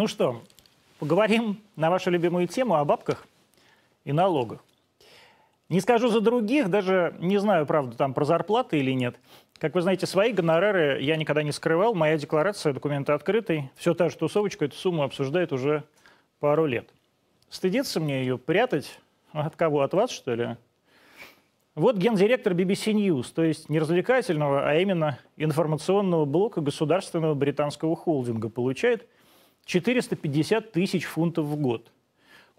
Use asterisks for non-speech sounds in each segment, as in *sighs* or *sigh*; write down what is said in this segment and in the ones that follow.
Ну что, поговорим на вашу любимую тему о бабках и налогах. Не скажу за других, даже не знаю, правда, там про зарплаты или нет. Как вы знаете, свои гонорары я никогда не скрывал. Моя декларация, документы открытый. Все та же тусовочка эту сумму обсуждает уже пару лет. Стыдиться мне ее прятать? От кого? От вас, что ли? Вот гендиректор BBC News, то есть не развлекательного, а именно информационного блока государственного британского холдинга, получает 450 тысяч фунтов в год.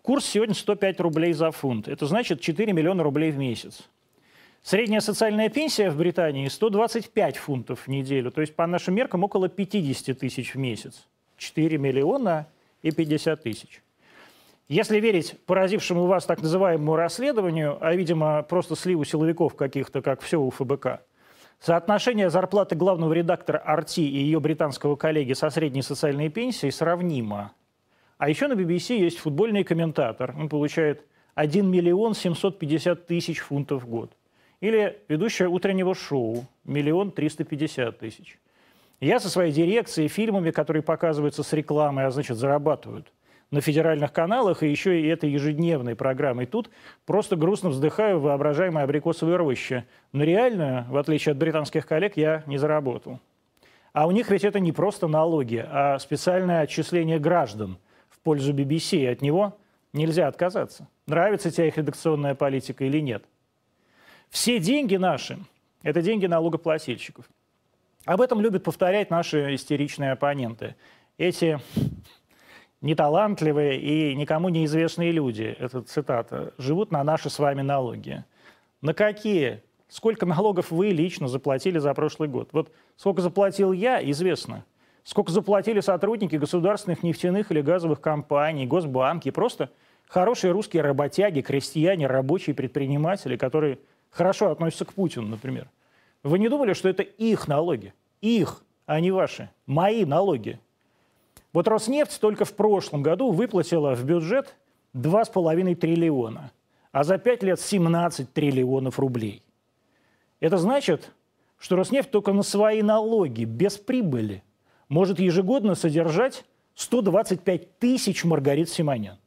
Курс сегодня 105 рублей за фунт. Это значит 4 миллиона рублей в месяц. Средняя социальная пенсия в Британии 125 фунтов в неделю, то есть по нашим меркам около 50 тысяч в месяц. 4 миллиона и 50 тысяч. Если верить поразившему вас так называемому расследованию, а, видимо, просто сливу силовиков каких-то, как все у ФБК, соотношение зарплаты главного редактора «Арти» и ее британского коллеги со средней социальной пенсией сравнимо. А еще на BBC есть футбольный комментатор. Он получает 1 миллион 750 тысяч фунтов в год. Или ведущая утреннего шоу – миллион триста пятьдесят тысяч. Я со своей дирекцией, фильмами, которые показываются с рекламой, а значит зарабатывают – на федеральных каналах, и еще и это ежедневной программой. Тут просто грустно вздыхаю в воображаемой абрикосовой роще. Но реально, в отличие от британских коллег, я не заработал. А у них ведь это не просто налоги, а специальное отчисление граждан в пользу BBC, и от него нельзя отказаться. Нравится тебе их редакционная политика или нет. Все деньги наши – это деньги налогоплательщиков. Об этом любят повторять наши истеричные оппоненты. Эти неталантливые и никому неизвестные люди, это цитата, живут на наши с вами налоги. На какие? Сколько налогов вы лично заплатили за прошлый год? Вот сколько заплатил я, известно. Сколько заплатили сотрудники государственных нефтяных или газовых компаний, госбанки, просто хорошие русские работяги, крестьяне, рабочие предприниматели, которые хорошо относятся к Путину, например. Вы не думали, что это их налоги? Их, а не ваши. Мои налоги. Вот Роснефть только в прошлом году выплатила в бюджет 2,5 триллиона, а за 5 лет 17 триллионов рублей. Это значит, что Роснефть только на свои налоги, без прибыли, может ежегодно содержать 125 тысяч Маргарит Симонян.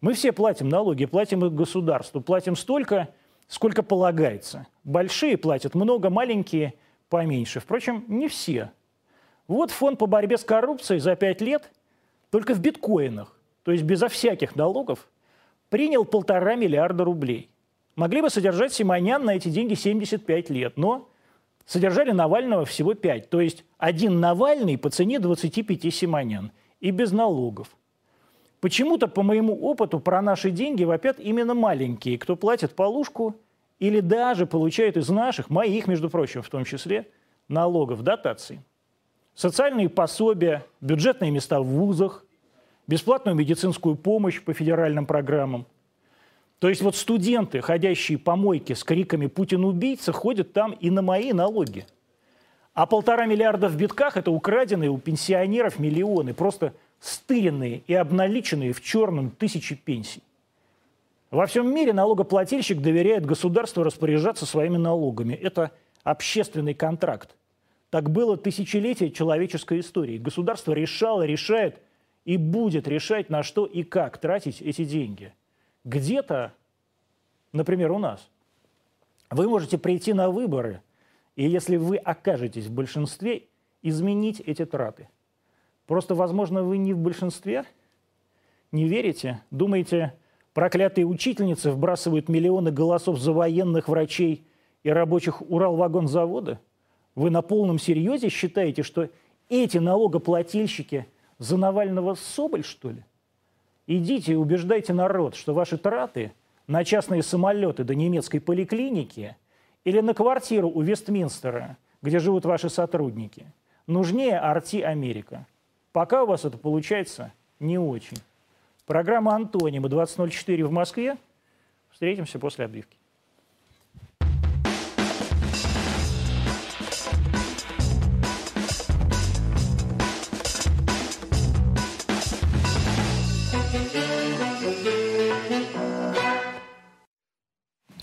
Мы все платим налоги, платим их государству, платим столько, сколько полагается. Большие платят много, маленькие – поменьше. Впрочем, не все – вот фонд по борьбе с коррупцией за пять лет только в биткоинах, то есть безо всяких налогов, принял полтора миллиарда рублей. Могли бы содержать Симонян на эти деньги 75 лет, но содержали Навального всего 5. То есть один Навальный по цене 25 Симонян и без налогов. Почему-то, по моему опыту, про наши деньги вопят именно маленькие, кто платит полушку или даже получает из наших, моих, между прочим, в том числе, налогов, дотаций социальные пособия, бюджетные места в вузах, бесплатную медицинскую помощь по федеральным программам. То есть вот студенты, ходящие по мойке с криками «Путин убийца», ходят там и на мои налоги. А полтора миллиарда в битках – это украденные у пенсионеров миллионы, просто стыренные и обналиченные в черном тысячи пенсий. Во всем мире налогоплательщик доверяет государству распоряжаться своими налогами. Это общественный контракт. Так было тысячелетие человеческой истории. Государство решало, решает и будет решать, на что и как тратить эти деньги. Где-то, например, у нас, вы можете прийти на выборы, и если вы окажетесь в большинстве, изменить эти траты. Просто, возможно, вы не в большинстве, не верите, думаете, проклятые учительницы вбрасывают миллионы голосов за военных, врачей и рабочих Уралвагонзавода – вы на полном серьезе считаете, что эти налогоплательщики за Навального Соболь, что ли? Идите и убеждайте народ, что ваши траты на частные самолеты до немецкой поликлиники или на квартиру у Вестминстера, где живут ваши сотрудники, нужнее Арти Америка. Пока у вас это получается не очень. Программа «Антонима» 20.04 в Москве. Встретимся после отбивки.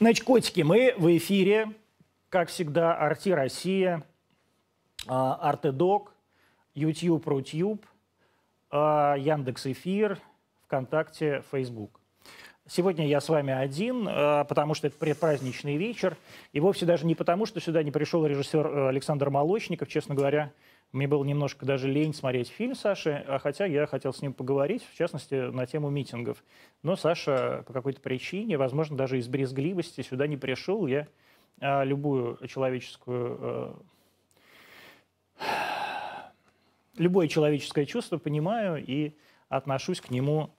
Значит, котики, мы в эфире, как всегда, Арти Россия, а, Артедок, YouTube, Рутюб. а, Яндекс Эфир, ВКонтакте, Фейсбук. Сегодня я с вами один, а, потому что это предпраздничный вечер. И вовсе даже не потому, что сюда не пришел режиссер э, Александр Молочников. Честно говоря, мне было немножко даже лень смотреть фильм Саши, а хотя я хотел с ним поговорить, в частности, на тему митингов. Но Саша по какой-то причине, возможно, даже из брезгливости сюда не пришел. Я а, любую человеческую... *sighs* Любое человеческое чувство понимаю и отношусь к нему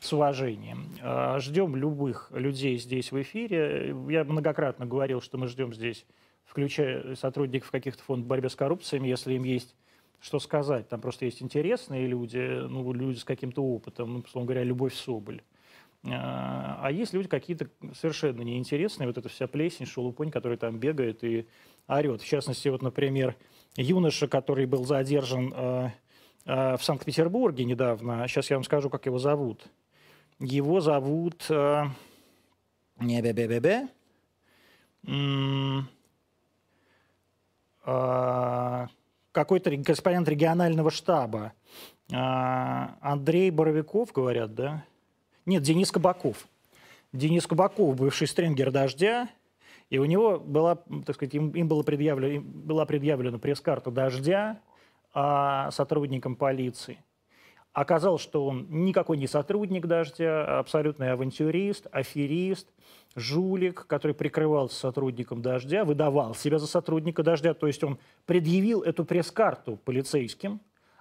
с уважением. А, ждем любых людей здесь в эфире. Я многократно говорил, что мы ждем здесь включая сотрудников каких-то фондов борьбы с коррупцией, если им есть что сказать. Там просто есть интересные люди, ну, люди с каким-то опытом, ну, условно говоря, Любовь Соболь. А, а есть люди какие-то совершенно неинтересные, вот эта вся плесень, шелупонь, который там бегает и орет. В частности, вот, например, юноша, который был задержан э, в Санкт-Петербурге недавно, сейчас я вам скажу, как его зовут. Его зовут... Э, не бе бе бе бе какой-то корреспондент регионального штаба. А, Андрей Боровиков, говорят, да? Нет, Денис Кабаков. Денис Кабаков, бывший стрингер «Дождя», и у него была, так сказать, им, им было предъявлено, была предъявлена пресс-карта «Дождя» а, сотрудникам полиции. Оказалось, что он никакой не сотрудник «Дождя», абсолютный авантюрист, аферист, жулик, который прикрывался сотрудником «Дождя», выдавал себя за сотрудника «Дождя», то есть он предъявил эту пресс-карту полицейским,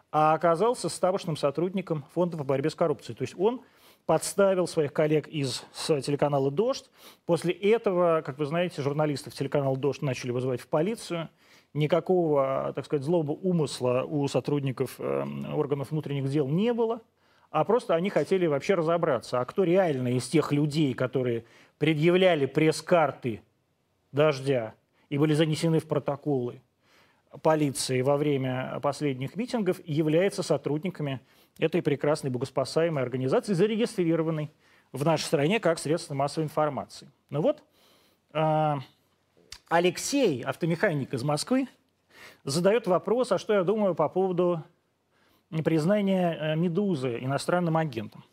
а оказался ставочным сотрудником Фонда по борьбе с коррупцией. То есть он подставил своих коллег из телеканала «Дождь». После этого, как вы знаете, журналистов телеканала «Дождь» начали вызывать в полицию. Никакого, так сказать, злого умысла у сотрудников э, органов внутренних дел не было – а просто они хотели вообще разобраться, а кто реально из тех людей, которые предъявляли пресс-карты «Дождя» и были занесены в протоколы полиции во время последних митингов, является сотрудниками этой прекрасной богоспасаемой организации, зарегистрированной в нашей стране как средство массовой информации. Ну вот, э, Алексей, автомеханик из Москвы, задает вопрос, а что я думаю по поводу признание э, «Медузы» иностранным агентом.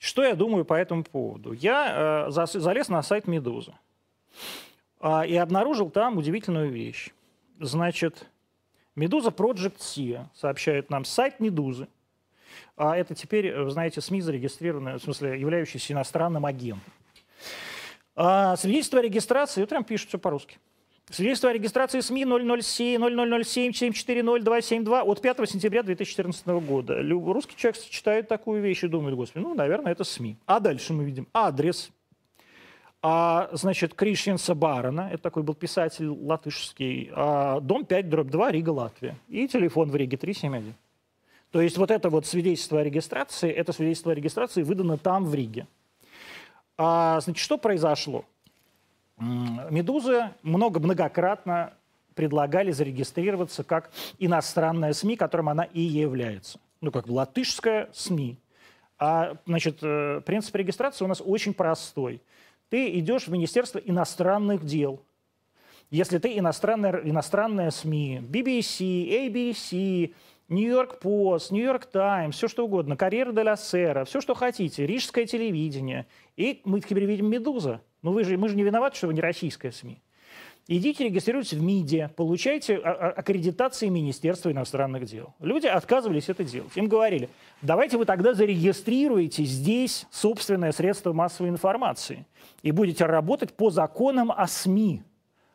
Что я думаю по этому поводу? Я э, залез на сайт «Медузы» э, и обнаружил там удивительную вещь. Значит, «Медуза Project C» сообщает нам сайт «Медузы». А это теперь, э, знаете, СМИ зарегистрированные, в смысле, являющиеся иностранным агентом. А свидетельство о регистрации, вот прям пишут все по-русски – Свидетельство о регистрации СМИ 007 0007 740 272 от 5 сентября 2014 года. Русский человек читает такую вещь и думает, господи, ну, наверное, это СМИ. А дальше мы видим адрес. А, значит, Кришьенса Барона, это такой был писатель латышский, а, дом 5, дробь 2, Рига, Латвия. И телефон в Риге 371. То есть вот это вот свидетельство о регистрации, это свидетельство о регистрации выдано там, в Риге. А, значит, что произошло? Медузы много, многократно предлагали зарегистрироваться как иностранная СМИ, которым она и является. Ну, как латышская СМИ. А, значит, э, принцип регистрации у нас очень простой. Ты идешь в Министерство иностранных дел. Если ты иностранная, иностранная СМИ, BBC, ABC, Нью-Йорк Пост, Нью-Йорк Таймс, все что угодно, Карьера де ла Сера, все, что хотите, Рижское телевидение. И мы теперь видим «Медуза». Ну вы же, мы же не виноваты, что вы не российская СМИ. Идите регистрируйтесь в МИДе, получайте а, а, аккредитации Министерства иностранных дел. Люди отказывались это делать. Им говорили, давайте вы тогда зарегистрируете здесь собственное средство массовой информации и будете работать по законам о СМИ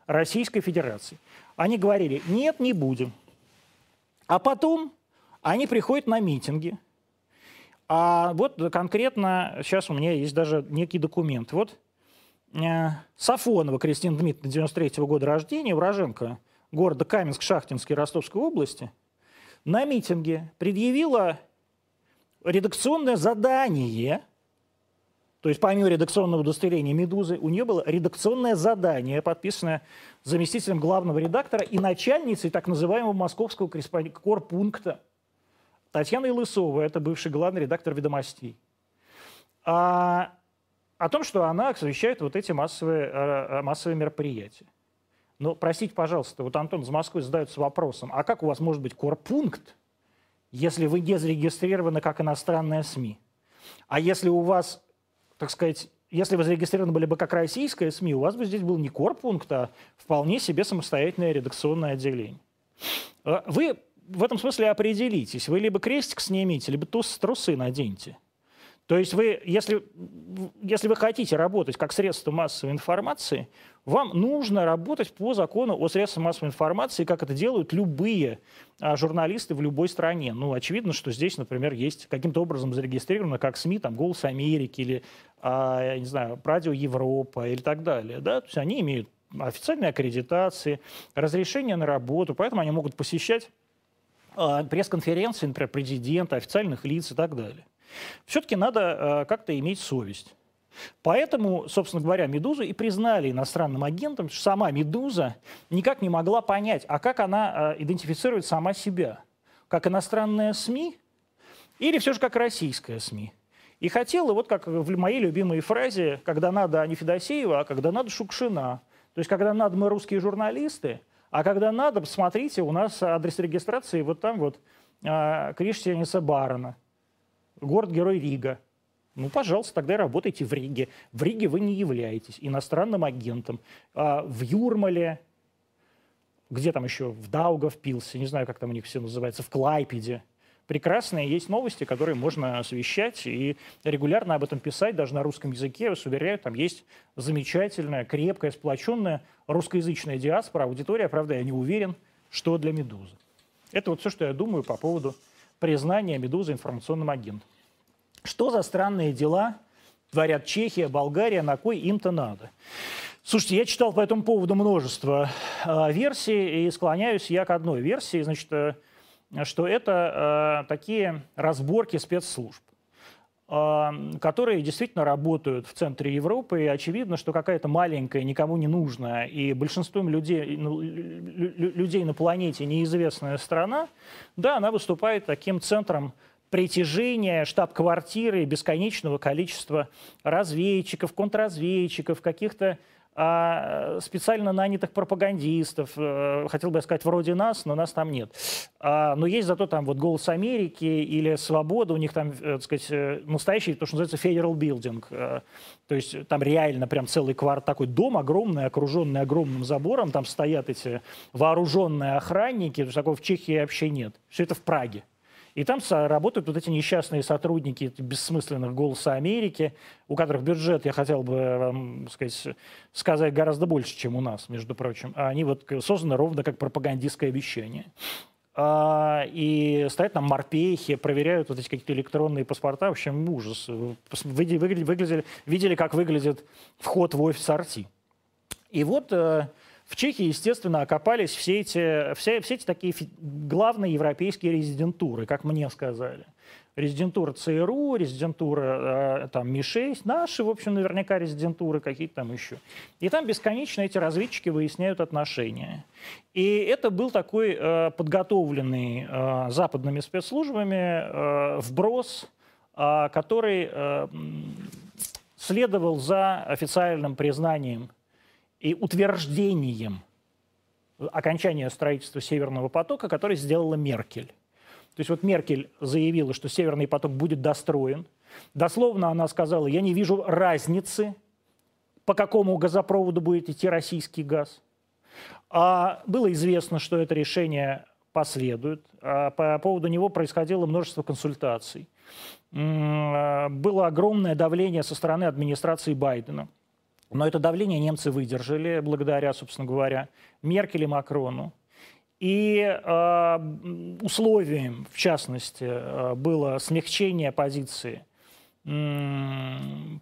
Российской Федерации. Они говорили, нет, не будем. А потом они приходят на митинги. А вот конкретно, сейчас у меня есть даже некий документ. Вот Сафонова Кристина Дмитриевна, 93 -го года рождения, уроженка города Каменск-Шахтинской Ростовской области, на митинге предъявила редакционное задание, то есть помимо редакционного удостоверения «Медузы», у нее было редакционное задание, подписанное заместителем главного редактора и начальницей так называемого московского корпункта Татьяной Лысовой, это бывший главный редактор «Ведомостей». А о том, что она освещает вот эти массовые, э, э, массовые мероприятия. Но, простите, пожалуйста, вот Антон из Москвы задается вопросом, а как у вас может быть корпункт, если вы не зарегистрированы как иностранная СМИ. А если у вас, так сказать, если вы зарегистрированы были бы как российская СМИ, у вас бы здесь был не корпункт, а вполне себе самостоятельное редакционное отделение. Э, вы в этом смысле определитесь. Вы либо крестик снимите, либо трусы наденьте. То есть вы, если, если вы хотите работать как средство массовой информации, вам нужно работать по закону о средствах массовой информации, как это делают любые а, журналисты в любой стране. Ну, очевидно, что здесь, например, есть каким-то образом зарегистрировано как СМИ, там, «Голос Америки» или, а, я не знаю, «Радио Европа» или так далее. Да? То есть они имеют официальные аккредитации, разрешение на работу, поэтому они могут посещать а, пресс-конференции, например, президента, официальных лиц и так далее. Все-таки надо э, как-то иметь совесть. Поэтому, собственно говоря, «Медузу» и признали иностранным агентом, что сама «Медуза» никак не могла понять, а как она э, идентифицирует сама себя. Как иностранная СМИ или все же как российская СМИ. И хотела, вот как в моей любимой фразе, когда надо а не Федосеева, а когда надо Шукшина. То есть, когда надо мы русские журналисты, а когда надо, посмотрите, у нас адрес регистрации вот там вот э, Кришьяниса Барона город-герой Рига. Ну, пожалуйста, тогда и работайте в Риге. В Риге вы не являетесь иностранным агентом. А в Юрмале, где там еще, в Даугавпилсе, не знаю, как там у них все называется, в Клайпеде. Прекрасные есть новости, которые можно освещать и регулярно об этом писать, даже на русском языке. Я вас уверяю, там есть замечательная, крепкая, сплоченная русскоязычная диаспора, аудитория, правда, я не уверен, что для «Медузы». Это вот все, что я думаю по поводу признания «Медузы» информационным агентом. Что за странные дела творят Чехия, Болгария, на кой им-то надо? Слушайте, я читал по этому поводу множество э, версий, и склоняюсь я к одной версии, значит, э, что это э, такие разборки спецслужб которые действительно работают в центре Европы, и очевидно, что какая-то маленькая, никому не нужная и большинством людей, ну, людей на планете неизвестная страна, да, она выступает таким центром притяжения штаб-квартиры бесконечного количества разведчиков, контрразведчиков, каких-то специально нанятых пропагандистов, э, хотел бы я сказать, вроде нас, но нас там нет. А, но есть зато там вот «Голос Америки» или «Свобода», у них там, э, так сказать, э, настоящий, то, что называется Federal Building. То есть там реально прям целый кварт, такой дом огромный, окруженный огромным забором, там стоят эти вооруженные охранники, такого в Чехии вообще нет. Все это в Праге. И там работают вот эти несчастные сотрудники бессмысленных «Голоса Америки», у которых бюджет, я хотел бы вам сказать, сказать гораздо больше, чем у нас, между прочим. А они вот созданы ровно как пропагандистское вещание. А, и стоят там морпехи, проверяют вот эти какие-то электронные паспорта. В общем, ужас. Вы, выглядели, выглядели, видели, как выглядит вход в офис Арти. И вот э, в Чехии, естественно, окопались все эти, все, все эти такие главные европейские резидентуры, как мне сказали. Резидентура ЦРУ, резидентура э, там МИ-6, наши, в общем, наверняка резидентуры какие-то там еще. И там бесконечно эти разведчики выясняют отношения. И это был такой э, подготовленный э, западными спецслужбами вброс, который следовал за официальным признанием и утверждением окончания строительства Северного потока, который сделала Меркель. То есть вот Меркель заявила, что Северный поток будет достроен. Дословно она сказала, я не вижу разницы, по какому газопроводу будет идти российский газ. А было известно, что это решение последует. А по поводу него происходило множество консультаций. Было огромное давление со стороны администрации Байдена. Но это давление немцы выдержали, благодаря, собственно говоря, Меркель и Макрону. И э, условием, в частности, э, было смягчение позиции э,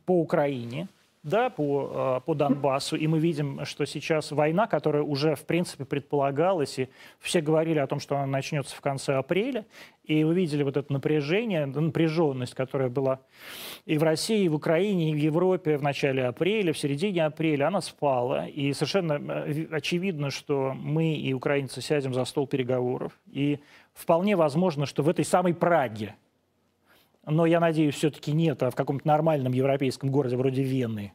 по Украине – да, по, э, по Донбассу, и мы видим, что сейчас война, которая уже, в принципе, предполагалась, и все говорили о том, что она начнется в конце апреля, и вы видели вот это напряжение, напряженность, которая была и в России, и в Украине, и в Европе в начале апреля, в середине апреля, она спала. И совершенно э, очевидно, что мы и украинцы сядем за стол переговоров. И вполне возможно, что в этой самой Праге, но я надеюсь, все-таки нет, а в каком-то нормальном европейском городе вроде Вены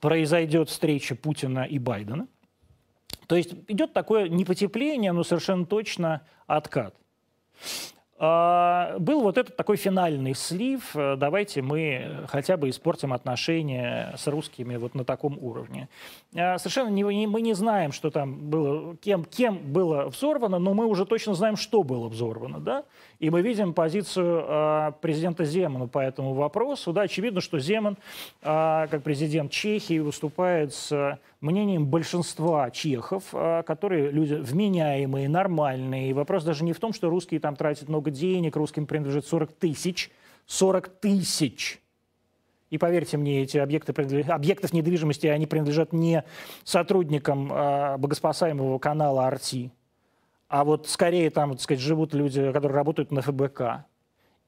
произойдет встреча Путина и Байдена. То есть идет такое не потепление, но совершенно точно откат. А, был вот этот такой финальный слив. Э, давайте мы хотя бы испортим отношения с русскими вот на таком уровне. А, совершенно не, мы не знаем, что там было, кем, кем было взорвано, но мы уже точно знаем, что было взорвано. Да? И мы видим позицию э, президента Земана по этому вопросу. Да, очевидно, что Земан, э, как президент Чехии, выступает с мнением большинства чехов, э, которые люди вменяемые, нормальные. И вопрос даже не в том, что русские там тратят много денег, русским принадлежит 40 тысяч. 40 тысяч! И поверьте мне, эти объекты объектов недвижимости, они принадлежат не сотрудникам э, богоспасаемого канала «Арти», а вот скорее там, так сказать, живут люди, которые работают на ФБК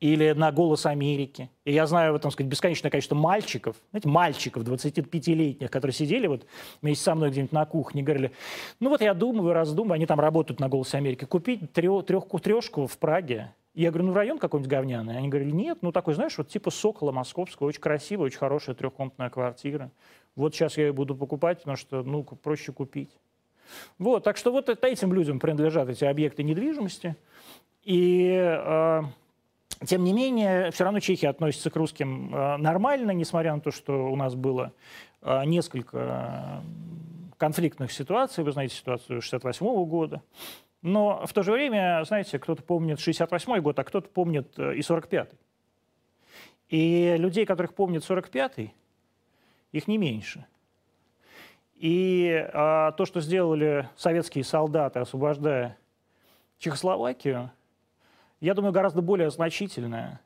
или на «Голос Америки». И я знаю, вот, так сказать, бесконечное количество мальчиков, знаете, мальчиков 25-летних, которые сидели вот вместе со мной где-нибудь на кухне, говорили, ну вот я думаю, раздумываю, они там работают на «Голос Америки», купить трех, трехку, трешку в Праге. Я говорю, ну район какой-нибудь говняный. Они говорили, нет, ну такой, знаешь, вот типа Сокола московского, очень красивая, очень хорошая трехкомнатная квартира. Вот сейчас я ее буду покупать, потому что, ну, проще купить. Вот, так что вот этим людям принадлежат эти объекты недвижимости. И э, тем не менее, все равно чехи относятся к русским э, нормально, несмотря на то, что у нас было э, несколько конфликтных ситуаций. Вы знаете ситуацию 68 -го года. Но в то же время, знаете, кто-то помнит 68 год, а кто-то помнит э, и 45-й. И людей, которых помнит 45-й, их не меньше – и а, то, что сделали советские солдаты, освобождая Чехословакию, я думаю, гораздо более значительное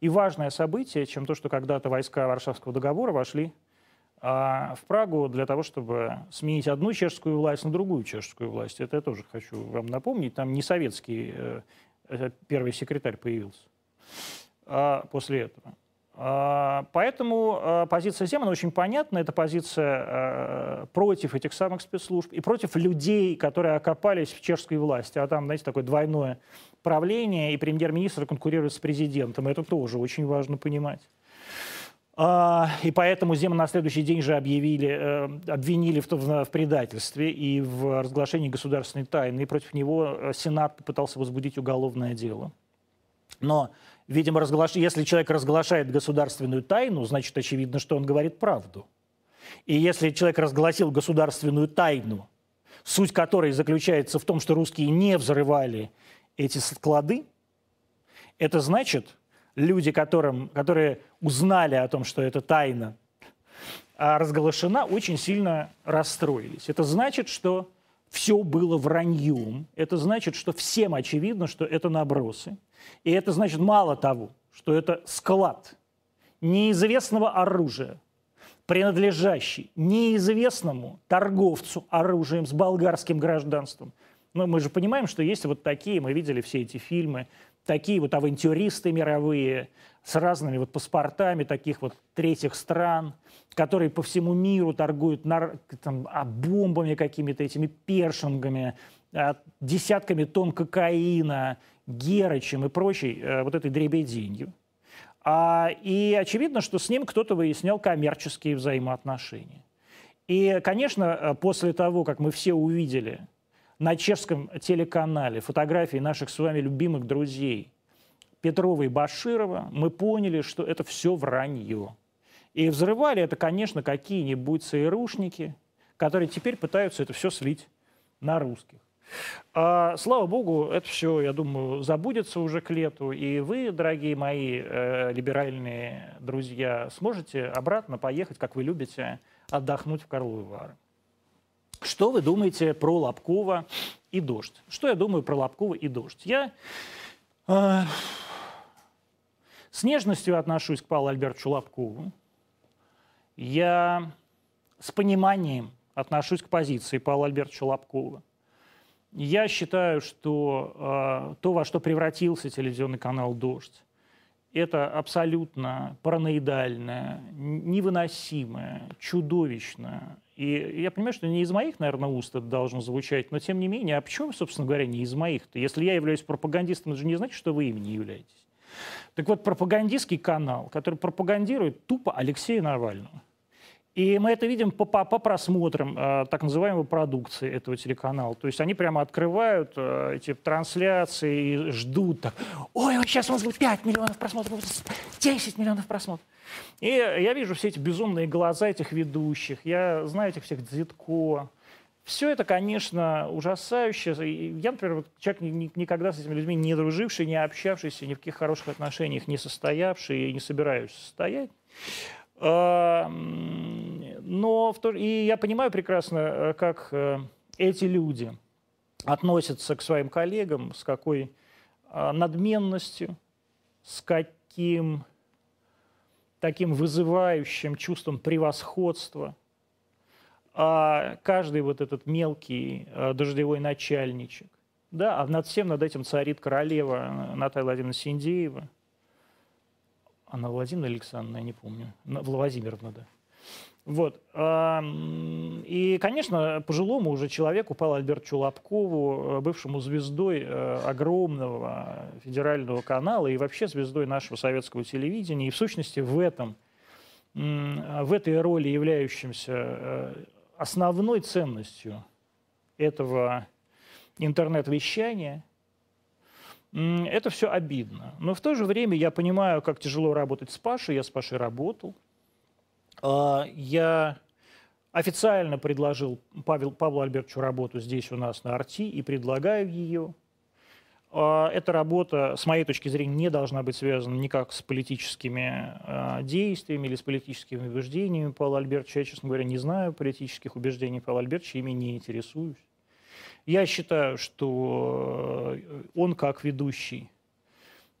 и важное событие, чем то, что когда-то войска Варшавского договора вошли а, в Прагу для того, чтобы сменить одну чешскую власть на другую чешскую власть. Это я тоже хочу вам напомнить. Там не советский э, э первый секретарь появился а, после этого. А, поэтому а, позиция Земана очень понятна. Это позиция а, против этих самых спецслужб и против людей, которые окопались в чешской власти. А там, знаете, такое двойное правление, и премьер-министр конкурирует с президентом. Это тоже очень важно понимать. И поэтому Земан на следующий день же объявили, э, обвинили в, в, в предательстве и в разглашении государственной тайны. И против него э, Сенат попытался возбудить уголовное дело. Но Видимо, разглаш... если человек разглашает государственную тайну, значит, очевидно, что он говорит правду. И если человек разгласил государственную тайну, суть которой заключается в том, что русские не взрывали эти склады, это значит, люди, которым, которые узнали о том, что это тайна а разглашена, очень сильно расстроились. Это значит, что все было враньем. Это значит, что всем очевидно, что это набросы. И это значит мало того, что это склад неизвестного оружия, принадлежащий неизвестному торговцу оружием с болгарским гражданством. Но мы же понимаем, что есть вот такие, мы видели все эти фильмы, такие вот авантюристы мировые с разными вот паспортами таких вот третьих стран, которые по всему миру торгуют нар... там, а бомбами какими-то, этими першингами, а, десятками тонн кокаина, Герычем и прочей э, вот этой дребеденью. А, и очевидно, что с ним кто-то выяснял коммерческие взаимоотношения. И, конечно, э, после того, как мы все увидели на чешском телеканале фотографии наших с вами любимых друзей Петрова и Баширова, мы поняли, что это все вранье. И взрывали это, конечно, какие-нибудь ЦРУшники, которые теперь пытаются это все слить на русских. А, слава богу, это все, я думаю, забудется уже к лету. И вы, дорогие мои э, либеральные друзья, сможете обратно поехать, как вы любите, отдохнуть в Карловы Вары. Что вы думаете про Лобкова и дождь? Что я думаю про Лобкова и дождь? Я э, с нежностью отношусь к Павлу Альбертовичу Лобкову. Я с пониманием отношусь к позиции Павла Альбертовича Лобкова. Я считаю, что э, то, во что превратился телевизионный канал «Дождь», это абсолютно параноидальное, невыносимое, чудовищное. И я понимаю, что не из моих, наверное, уст это должно звучать, но тем не менее, а почему, собственно говоря, не из моих-то? Если я являюсь пропагандистом, это же не значит, что вы им не являетесь. Так вот, пропагандистский канал, который пропагандирует тупо Алексея Навального, И мы это видим по, по, по просмотрам э, так называемой продукции этого телеканала. То есть они прямо открывают э, эти трансляции и ждут так, ой, вот сейчас у нас будет 5 миллионов просмотров, 10 миллионов просмотров. И я вижу все эти безумные глаза этих ведущих, я знаю этих всех Дзитко. Все это, конечно, ужасающе. Я, например, человек, никогда с этими людьми не друживший, не общавшийся, ни в каких хороших отношениях не состоявший и не собираюсь состоять. А, но в то, и я понимаю прекрасно, э, как э, эти люди относятся к своим коллегам, с какой а, надменностью, с каким таким вызывающим чувством превосходства. А каждый вот этот мелкий э, дождевой начальничек, да, а над всем над этим царит королева Наталья Владимировна Синдеева – Анна Владимировна Александровна, я не помню. Владимировна, да. Вот. И, конечно, пожилому уже человеку, Павлу Альбертовичу Лобкову, э, бывшему звездой э, огромного федерального канала и вообще звездой нашего советского телевидения, и в сущности в этом, в этой роли являющимся э, основной ценностью этого интернет-вещания – это все обидно. Но в то же время я понимаю, как тяжело работать с Пашей. Я с Пашей работал. А, я официально предложил Павел, Павлу Альбертовичу работу здесь у нас на Арти и предлагаю ее. А, эта работа, с моей точки зрения, не должна быть связана никак с политическими а, действиями или с политическими убеждениями Павла Альбертовича. Я, честно говоря, не знаю политических убеждений Павла Альбертовича, ими не интересуюсь. Я считаю, что э, он как ведущий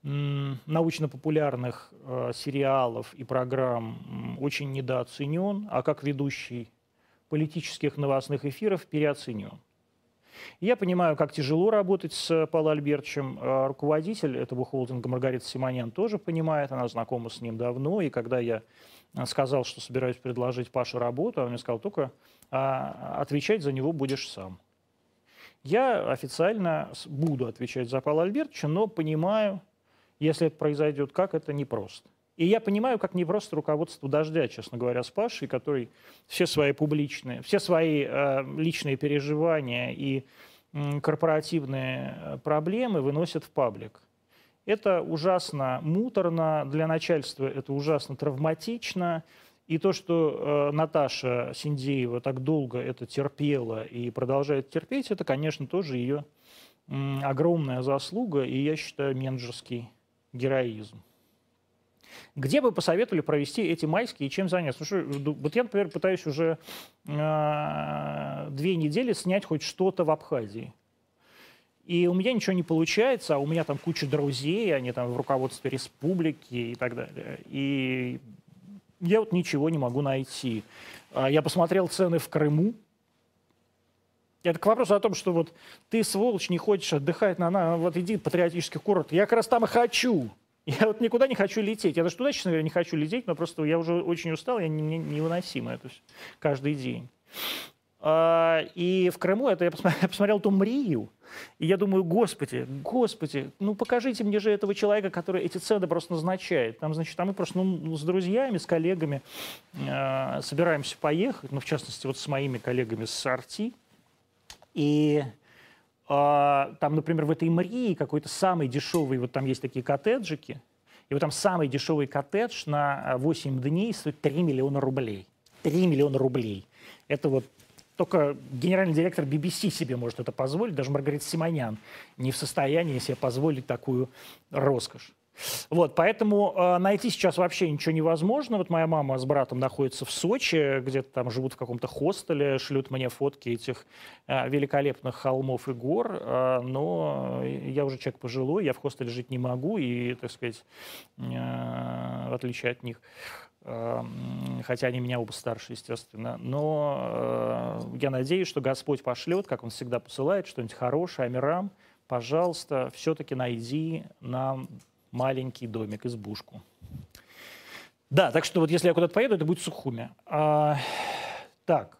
научно-популярных э, сериалов и программ очень недооценен, а как ведущий политических новостных эфиров переоценен. Я понимаю, как тяжело работать с Павлом Альбертовичем. Э, руководитель этого холдинга Маргарита Симонян тоже понимает, она знакома с ним давно. И когда я сказал, что собираюсь предложить Паше работу, он мне сказал, только а, отвечать за него будешь сам. Я официально буду отвечать за Павла Альбертовича, но понимаю, если это произойдет, как это непросто. И я понимаю, как непросто руководство «Дождя», честно говоря, с Пашей, который все свои публичные, все свои э, личные переживания и э, корпоративные проблемы выносит в паблик. Это ужасно муторно для начальства, это ужасно травматично, и то, что э, Наташа Синдеева так долго это терпела и продолжает терпеть, это, конечно, тоже ее э, огромная заслуга, и я считаю, менеджерский героизм. Где бы посоветовали провести эти майские и чем заняться? Что, вот я, например, пытаюсь уже э, две недели снять хоть что-то в Абхазии. И у меня ничего не получается, а у меня там куча друзей, они там в руководстве республики и так далее. И я вот ничего не могу найти. А, я посмотрел цены в Крыму. Это к вопросу о том, что вот ты, сволочь, не хочешь отдыхать на, на вот иди патриотический курорт. Я как раз там и хочу. Я вот никуда не хочу лететь. Я даже туда, честно говоря, не хочу лететь, но просто я уже очень устал, я не, не, невыносимо это каждый день. А, и в Крыму это я посмотрел, *laughs* я посмотрел ту Мрию, и я думаю, господи, господи, ну покажите мне же этого человека, который эти цены просто назначает. Там, значит, там мы просто ну, с друзьями, с коллегами э, собираемся поехать, ну, в частности, вот с моими коллегами с Арти. И э, там, например, в этой Мрии какой-то самый дешевый, вот там есть такие коттеджики, и вот там самый дешевый коттедж на 8 дней стоит 3 миллиона рублей. 3 миллиона рублей. Это вот только генеральный директор BBC себе может это позволить, даже Маргарита Симонян не в состоянии себе позволить такую роскошь. Вот, поэтому э, найти сейчас вообще ничего невозможно. Вот моя мама с братом находится в Сочи, где-то там живут в каком-то хостеле, шлют мне фотки этих э, великолепных холмов и гор, э, но я уже человек пожилой, я в хостеле жить не могу, и, так сказать, э, в отличие от них, хотя они меня оба старше, естественно. Но э, я надеюсь, что Господь пошлет, как Он всегда посылает, что-нибудь хорошее. Амирам, пожалуйста, все-таки найди нам маленький домик, избушку. Да, так что вот если я куда-то поеду, это будет Сухуми. А, так.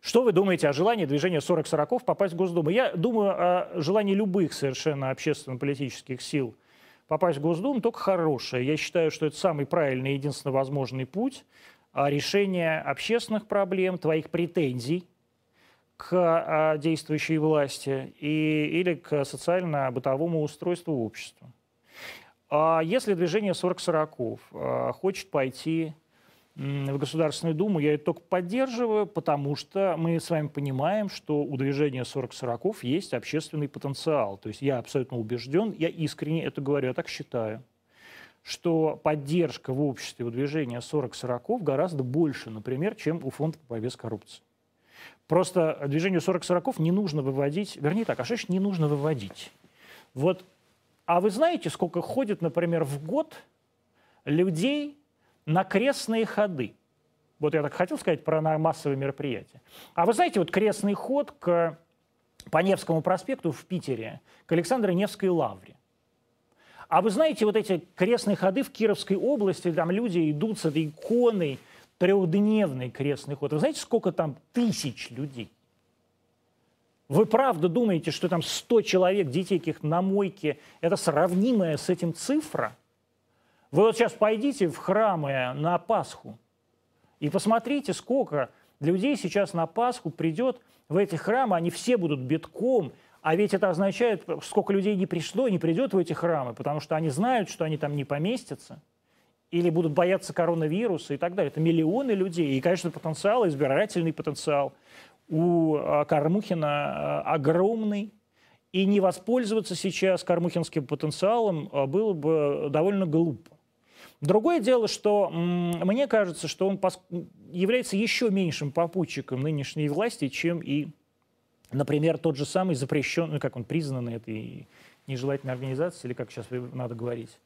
Что вы думаете о желании движения 40-40 попасть в Госдуму? Я думаю о желании любых совершенно общественно-политических сил – попасть в Госдуму только хорошее. Я считаю, что это самый правильный, единственно возможный путь а, решения общественных проблем, твоих претензий к а, действующей власти и, или к социально-бытовому устройству общества. А если движение 40-40 хочет пойти в Государственную Думу, я это только поддерживаю, потому что мы с вами понимаем, что у движения 40-40 есть общественный потенциал. То есть я абсолютно убежден, я искренне это говорю, я так считаю, что поддержка в обществе у движения 40-40 гораздо больше, например, чем у Фонда по борьбе с коррупцией. Просто движению 40-40 не нужно выводить, вернее так, а что не нужно выводить? Вот, а вы знаете, сколько ходит, например, в год людей на крестные ходы. Вот я так хотел сказать про массовые мероприятия. А вы знаете, вот крестный ход к, по Невскому проспекту в Питере, к Александре Невской лавре. А вы знаете, вот эти крестные ходы в Кировской области, там люди идут с этой иконой, трехдневный крестный ход. Вы знаете, сколько там тысяч людей? Вы правда думаете, что там 100 человек, детей каких на мойке, это сравнимая с этим цифра? Вы вот сейчас пойдите в храмы на Пасху и посмотрите, сколько людей сейчас на Пасху придет в эти храмы, они все будут битком, а ведь это означает, сколько людей не пришло, не придет в эти храмы, потому что они знают, что они там не поместятся, или будут бояться коронавируса и так далее. Это миллионы людей. И, конечно, потенциал, избирательный потенциал у а, Кармухина а, огромный. И не воспользоваться сейчас кармухинским потенциалом а, было бы довольно глупо. Другое дело, что мне кажется, что он является еще меньшим попутчиком нынешней власти, чем и, например, тот же самый запрещенный, как он признанный этой нежелательной организацией, или как сейчас надо говорить,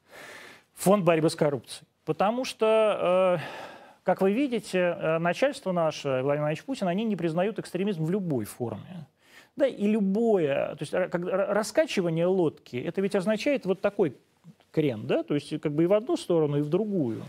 фонд борьбы с коррупцией. Потому что, э, как вы видите, э, начальство наше, Владимир Владимирович Путин, они не признают экстремизм в любой форме. Да, и любое, то есть как, раскачивание лодки, это ведь означает вот такой крен, да, то есть как бы и в одну сторону, и в другую.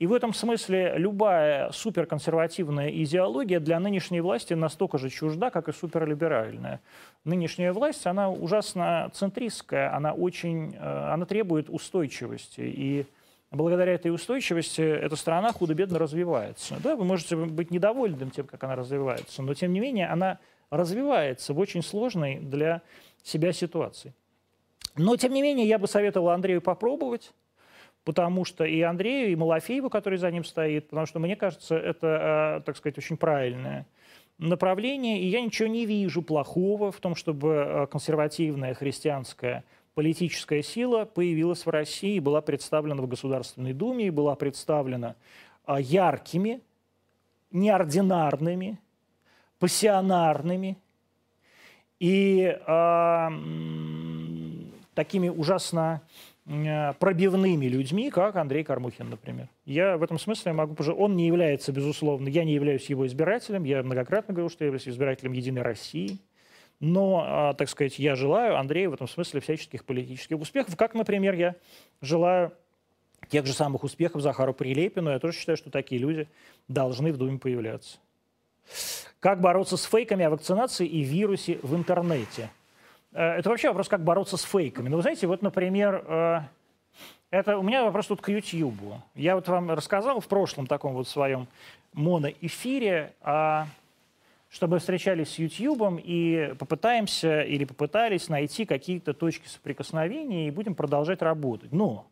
И в этом смысле любая суперконсервативная идеология для нынешней власти настолько же чужда, как и суперлиберальная. Нынешняя власть, она ужасно центристская, она очень, э, она требует устойчивости. И благодаря этой устойчивости эта страна худо-бедно развивается. Да, вы можете быть недовольным тем, как она развивается, но тем не менее она развивается в очень сложной для себя ситуации. Но, тем не менее, я бы советовал Андрею попробовать, потому что и Андрею, и Малафееву, который за ним стоит, потому что, мне кажется, это, э, так сказать, очень правильное направление, и я ничего не вижу плохого в том, чтобы э, консервативная христианская политическая сила появилась в России, была представлена в Государственной Думе, и была представлена э, яркими, неординарными, пассионарными. И такими ужасно э, пробивными людьми, как Андрей Кармухин, например. Я в этом смысле могу уже... Он не является, безусловно, я не являюсь его избирателем, я многократно говорю, что я являюсь избирателем «Единой России», но, а, так сказать, я желаю Андрею в этом смысле всяческих политических успехов, как, например, я желаю тех же самых успехов Захару Прилепину. Я тоже считаю, что такие люди должны в Думе появляться. Как бороться с фейками о вакцинации и вирусе в интернете – это вообще вопрос, как бороться с фейками. Ну, вы знаете, вот, например, э, это у меня вопрос тут к YouTube. Я вот вам рассказал в прошлом таком вот своем моноэфире, а, чтобы встречались с YouTube и попытаемся или попытались найти какие-то точки соприкосновения и будем продолжать работать. Но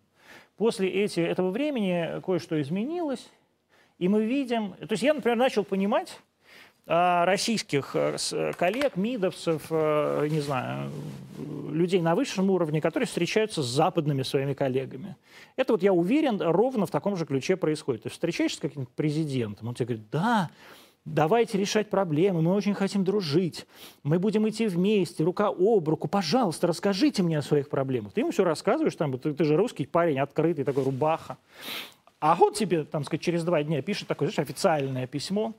после эти, этого времени кое-что изменилось, и мы видим... То есть я, например, начал понимать, российских э, э, коллег, мидовцев, э, не знаю, людей на высшем уровне, которые встречаются с западными своими коллегами. Это вот, я уверен, ровно в таком же ключе происходит. Ты встречаешься с каким-то президентом, он тебе говорит, да, давайте решать проблемы, мы очень хотим дружить, мы будем идти вместе, рука об руку, пожалуйста, расскажите мне о своих проблемах. Ты ему все рассказываешь, там, ты, ты же русский парень, открытый, такой рубаха. А он тебе, там, сказать, через два дня пишет такое, знаешь, официальное письмо,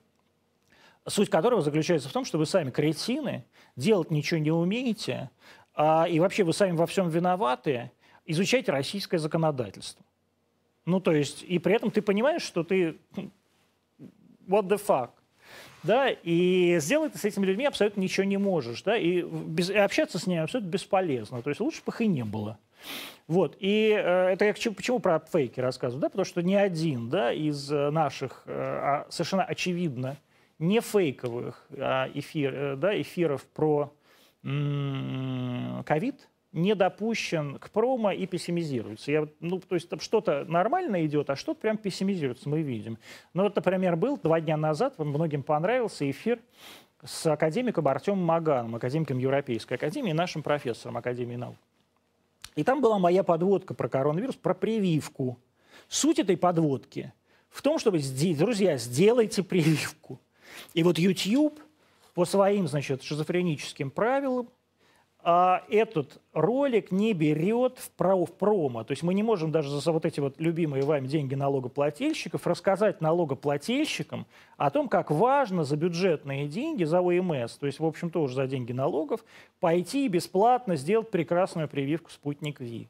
суть которого заключается в том, что вы сами кретины, делать ничего не умеете, а, и вообще вы сами во всем виноваты, изучайте российское законодательство. Ну, то есть, и при этом ты понимаешь, что ты... What the fuck? да, и сделать ты с этими людьми абсолютно ничего не можешь, да, и, без, и общаться с ними абсолютно бесполезно, то есть лучше бы их и не было. Вот, и э, это я почему про фейки рассказываю, да, потому что ни один, да, из э, наших э, а, совершенно очевидно не фейковых а эфир, э, да, эфиров про ковид, не допущен к промо и пессимизируется. Я, ну, то есть что-то нормально идет, а что-то прям пессимизируется, мы видим. Ну вот, например, был два дня назад, многим понравился эфир с академиком Артемом Маганом, академиком Европейской академии, нашим профессором Академии наук. И там была моя подводка про коронавирус, про прививку. Суть этой подводки в том, чтобы, друзья, сделайте прививку. И вот YouTube по своим, значит, шизофреническим правилам а этот ролик не берет в, право, в промо. То есть мы не можем даже за вот эти вот любимые вами деньги налогоплательщиков рассказать налогоплательщикам о том, как важно за бюджетные деньги, за ОМС, то есть, в общем, тоже за деньги налогов, пойти и бесплатно сделать прекрасную прививку «Спутник Ви».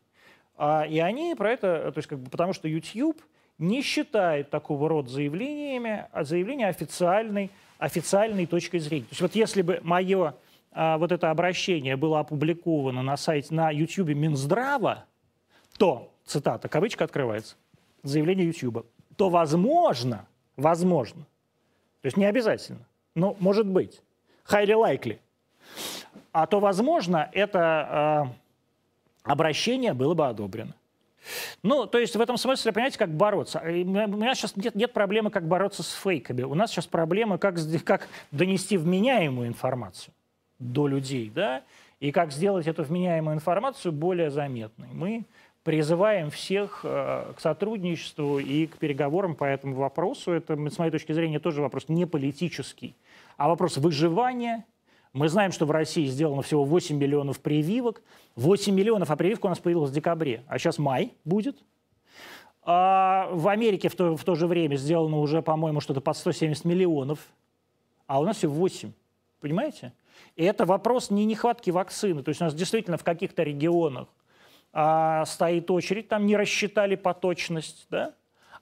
А, и они про это, то есть, как бы, потому что YouTube не считает такого рода заявлениями, а заявления официальной, официальной точкой зрения. То есть вот если бы мое а, вот это обращение было опубликовано на сайте, на YouTube Минздрава, то, цитата, кавычка открывается, заявление YouTube, то возможно, возможно, то есть не обязательно, но может быть, highly likely, а то, возможно, это э, обращение было бы одобрено. Ну, то есть в этом смысле, понимаете, как бороться. У меня сейчас нет, нет проблемы, как бороться с фейками. У нас сейчас проблема, как, *laughs* как донести вменяемую информацию до людей, да, и как сделать эту вменяемую информацию более заметной. Мы призываем всех э, к сотрудничеству и к переговорам по этому вопросу. Это, с моей точки зрения, тоже вопрос не политический, а вопрос выживания. Мы знаем, что в России сделано всего 8 миллионов прививок. 8 миллионов, а прививка у нас появилась в декабре, а сейчас май будет. А в Америке в то, в то же время сделано уже, по-моему, что-то под 170 миллионов, а у нас всего 8. Понимаете? И это вопрос не нехватки вакцины. То есть у нас действительно в каких-то регионах а, стоит очередь, там не рассчитали поточность, да?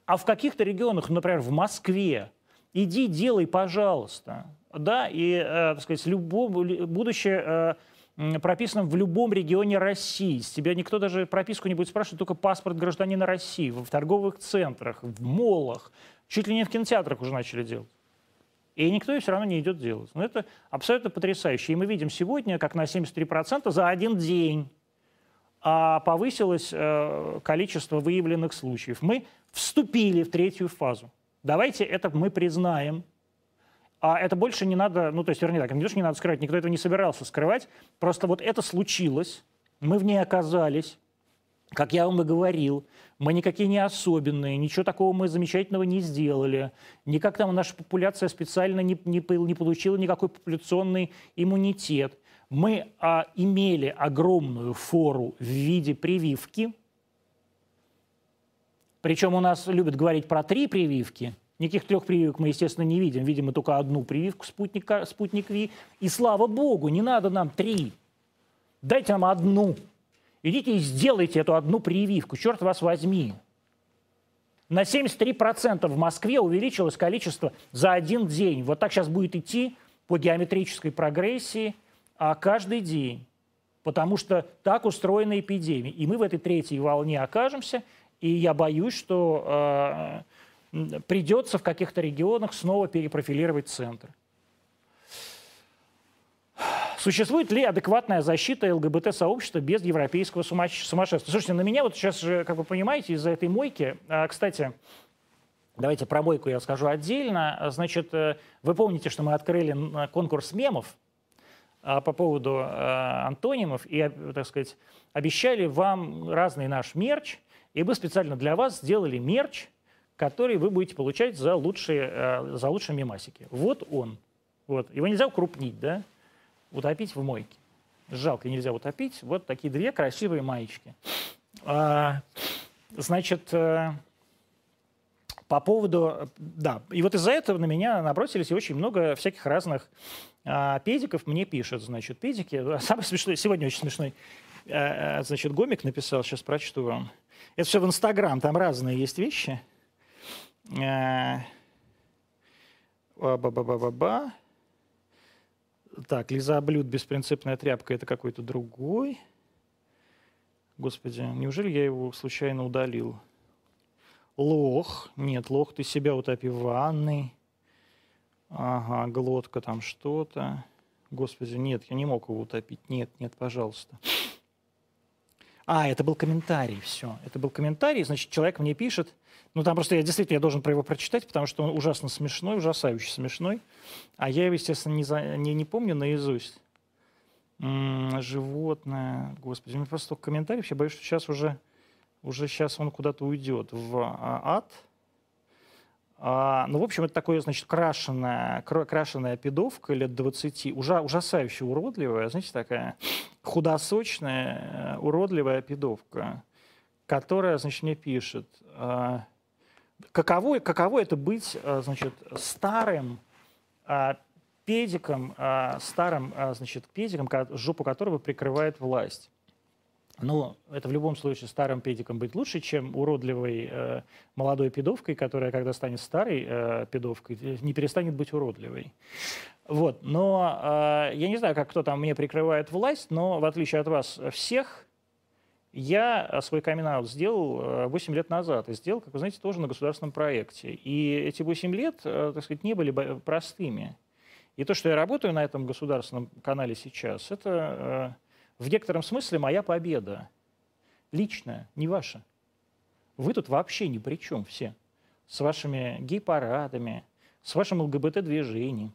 А в каких-то регионах, например, в Москве, иди, делай, пожалуйста, да, и, э, так сказать, любом, будущее э, прописано в любом регионе России. С тебя никто даже прописку не будет спрашивать, только паспорт гражданина России в торговых центрах, в молах, чуть ли не в кинотеатрах уже начали делать. И никто ее все равно не идет делать. Но это абсолютно потрясающе. И мы видим сегодня, как на 73% за один день а, повысилось э, количество выявленных случаев. Мы вступили в третью фазу. Давайте это мы признаем. А это больше не надо, ну то есть, вернее так, не то, что не надо скрывать, никто этого не собирался скрывать. Просто вот это случилось, мы в ней оказались, как я вам и говорил, мы никакие не особенные, ничего такого мы замечательного не сделали. Никак там наша популяция специально не, не, не получила никакой популяционный иммунитет. Мы а, имели огромную фору в виде прививки. Причем у нас любят говорить про три прививки. Никаких трех прививок мы, естественно, не видим. Видим мы только одну прививку спутника, спутник Ви. И слава богу, не надо нам три. Дайте нам одну. Идите и сделайте эту одну прививку, черт вас возьми. На 73% в Москве увеличилось количество за один день. Вот так сейчас будет идти по геометрической прогрессии а каждый день. Потому что так устроена эпидемия. И мы в этой третьей волне окажемся. И я боюсь, что э, придется в каких-то регионах снова перепрофилировать центр. Существует ли адекватная защита ЛГБТ-сообщества без европейского сумасшествия? Слушайте, на меня вот сейчас же, как вы понимаете, из-за этой мойки, а, кстати, Давайте про мойку я скажу отдельно. Значит, э, вы помните, что мы открыли конкурс мемов а, по поводу э, антонимов и, э, так сказать, обещали вам разный наш мерч, и мы специально для вас сделали мерч, который вы будете получать за лучшие, за лучшие мемасики. Вот он. Вот. Его нельзя укрупнить, да? утопить в мойке. Жалко, нельзя утопить. Вот такие две красивые маечки. А, значит, э, по поводу... Да, и вот из-за этого на меня набросились очень много всяких разных а, педиков мне пишут. Значит, педики... *laughs* Самый смешной... Сегодня очень смешной а, значит, гомик написал, сейчас прочту вам. Это все в Инстаграм, там разные есть вещи. Ба-ба-ба-ба-ба. Так, лизоблюд, беспринципная тряпка, это какой-то другой. Господи, неужели я его случайно удалил? Лох. Нет, лох, ты себя утопи в ванной. Ага, глотка там что-то. Господи, нет, я не мог его утопить. Нет, нет, пожалуйста. А, это был комментарий, все. Это был комментарий, значит, человек мне пишет. Ну, там просто я действительно я должен про его прочитать, потому что он ужасно смешной, ужасающе смешной. А я его, естественно, не, за, не, не помню наизусть. М-м, животное. Господи, у меня просто столько комментариев. Я боюсь, что сейчас уже, уже сейчас он куда-то уйдет в а, ад. А, ну, в общем, это такое, значит, крашеная, крашеная пидовка лет 20, ужа, ужасающе уродливая, знаете, такая худосочная, э, уродливая пидовка, которая, значит, мне пишет, а, каково, каково это быть, а, значит, старым педиком, старым, значит, педиком, жопу которого прикрывает власть. Но это в любом случае старым педиком быть лучше, чем уродливой э, молодой педовкой, которая, когда станет старой э, педовкой, не перестанет быть уродливой. Вот. Но э, я не знаю, как кто там мне прикрывает власть, но в отличие от вас всех, я свой камин сделал 8 лет назад. И сделал, как вы знаете, тоже на государственном проекте. И эти 8 лет, так сказать, не были простыми. И то, что я работаю на этом государственном канале сейчас, это в некотором смысле моя победа. Личная, не ваша. Вы тут вообще ни при чем все. С вашими гей-парадами, с вашим ЛГБТ-движением.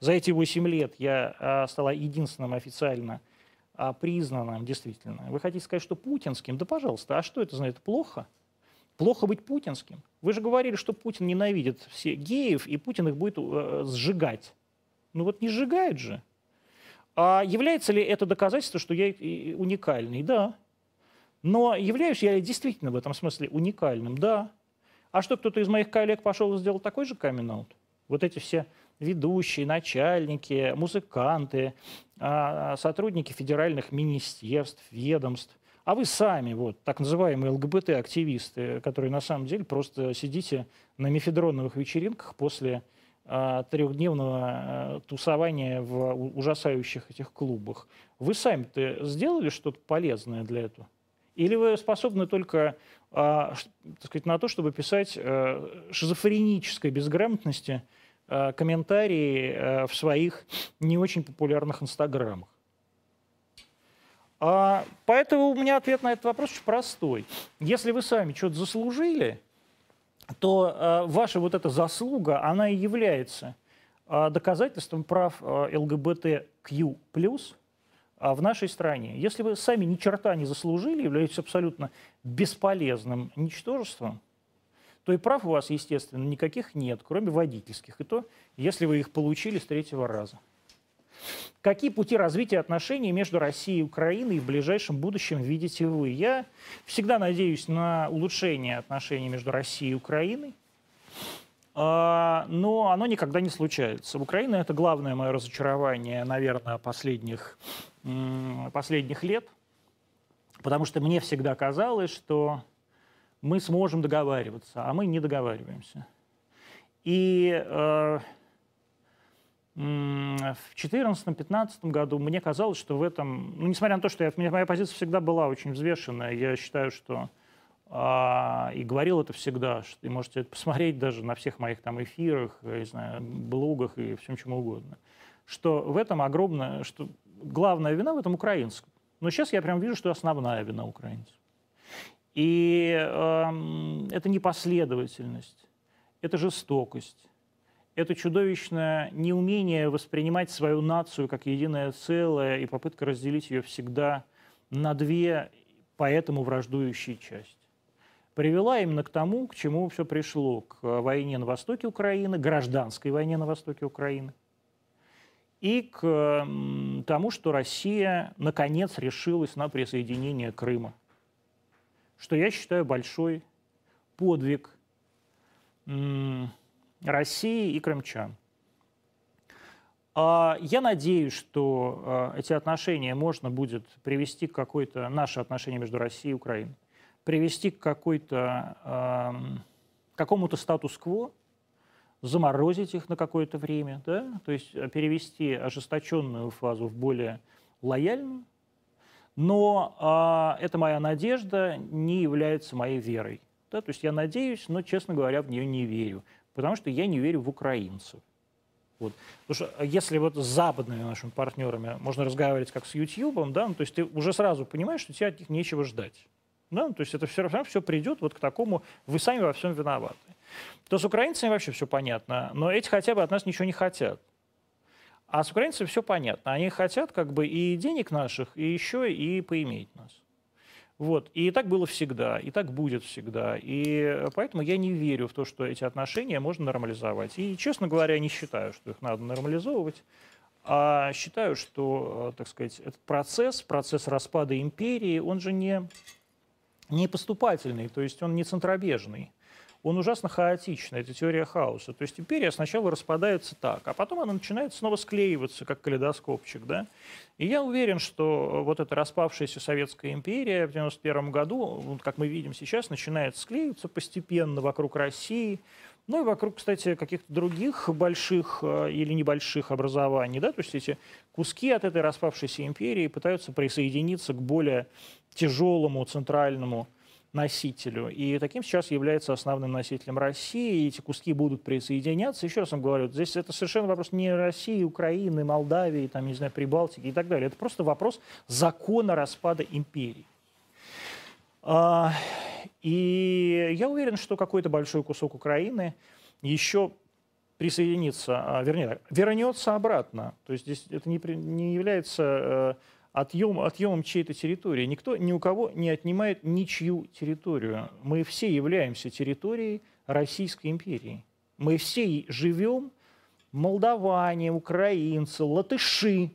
За эти 8 лет я а, стала единственным официально а, признанным, действительно. Вы хотите сказать, что путинским? Да, пожалуйста. А что это значит? Плохо? Плохо быть путинским? Вы же говорили, что Путин ненавидит все геев, и Путин их будет э, сжигать. Ну вот не сжигает же. А является ли это доказательство, что я уникальный? Да. Но являюсь я действительно в этом смысле уникальным? Да. А что, кто-то из моих коллег пошел и сделал такой же камин Вот эти все ведущие, начальники, музыканты, а, сотрудники федеральных министерств, ведомств. А вы сами, вот, так называемые ЛГБТ-активисты, которые на самом деле просто сидите на мефедроновых вечеринках после трехдневного э, тусования в ужасающих этих клубах. Вы сами-то сделали что-то полезное для этого? Или вы способны только а, так сказать, на то, чтобы писать шизофренической безграмотности комментарии в своих не очень популярных инстаграмах? А, поэтому у меня ответ на этот вопрос очень простой. Если вы сами что-то заслужили, то э, ваша вот эта заслуга, она и является э, доказательством прав э, ЛГБТQ+, э, в нашей стране. Если вы сами ни черта не заслужили, являетесь абсолютно бесполезным ничтожеством, то и прав у вас, естественно, никаких нет, кроме водительских. И то, если вы их получили с третьего раза. Какие пути развития отношений между Россией и Украиной в ближайшем будущем видите вы? Я всегда надеюсь на улучшение отношений между Россией и Украиной, а, но оно никогда не случается. Украина – это главное мое разочарование, наверное, последних, последних лет, потому что мне всегда казалось, что мы сможем договариваться, а мы не договариваемся. И э, в 2014-2015 году мне казалось, что в этом, ну, несмотря на то, что я, моя позиция всегда была очень взвешенная, я считаю, что а, и говорил это всегда, что, и можете это посмотреть даже на всех моих там эфирах, я не знаю, блогах и всем чему угодно, что в этом огромное, что главная вина в этом украинском. Но сейчас я прям вижу, что основная вина украинцев. И э, это непоследовательность, это жестокость, это чудовищное неумение воспринимать свою нацию как единое целое и попытка разделить ее всегда на две, поэтому враждующие части. Привела именно к тому, к чему все пришло, к войне на востоке Украины, гражданской войне на востоке Украины, и к тому, что Россия наконец решилась на присоединение Крыма, что я считаю большой подвиг России и крымчан. А, я надеюсь, что а, эти отношения можно будет привести к какой-то, наши отношения между Россией и Украиной, привести к какой-то, какому-то статус-кво, заморозить их на какое-то время, да, то есть перевести ожесточенную фазу в более лояльную. Но а, эта моя надежда не является моей верой. Да, то есть я надеюсь, но, честно говоря, в нее не верю, потому что я не верю в украинцев. Вот. Потому что если вот с западными нашими партнерами можно разговаривать как с YouTube, да, ну, то есть ты уже сразу понимаешь, что тебе от них нечего ждать. Да? Ну, то есть это все равно все придет вот к такому, вы сами во всем виноваты. То с украинцами вообще все понятно, но эти хотя бы от нас ничего не хотят. А с украинцами все понятно. Они хотят как бы и денег наших, и еще и поиметь нас. Вот. И так было всегда, и так будет всегда. И поэтому я не верю в то, что эти отношения можно нормализовать. И, честно говоря, не считаю, что их надо нормализовывать. А считаю, что, так сказать, этот процесс, процесс распада империи, он же не, не поступательный, то есть он не центробежный он ужасно хаотичный, это теория хаоса. То есть империя сначала распадается так, а потом она начинает снова склеиваться, как калейдоскопчик. Да? И я уверен, что вот эта распавшаяся Советская империя в 1991 году, как мы видим сейчас, начинает склеиваться постепенно вокруг России, ну и вокруг, кстати, каких-то других больших э, или небольших образований. Да? То есть эти куски от этой распавшейся империи пытаются присоединиться к более тяжелому центральному носителю. И таким сейчас является основным носителем России. И эти куски будут присоединяться. Еще раз вам говорю, здесь это совершенно вопрос не России, Украины, Молдавии, там, не знаю, Прибалтики и так далее. Это просто вопрос закона распада империи. А, и я уверен, что какой-то большой кусок Украины еще присоединится, а, вернее, вернется обратно. То есть здесь это не, не является э, отъем, отъемом чьей-то территории. Никто ни у кого не отнимает ничью территорию. Мы все являемся территорией Российской империи. Мы все живем, молдаване, украинцы, латыши,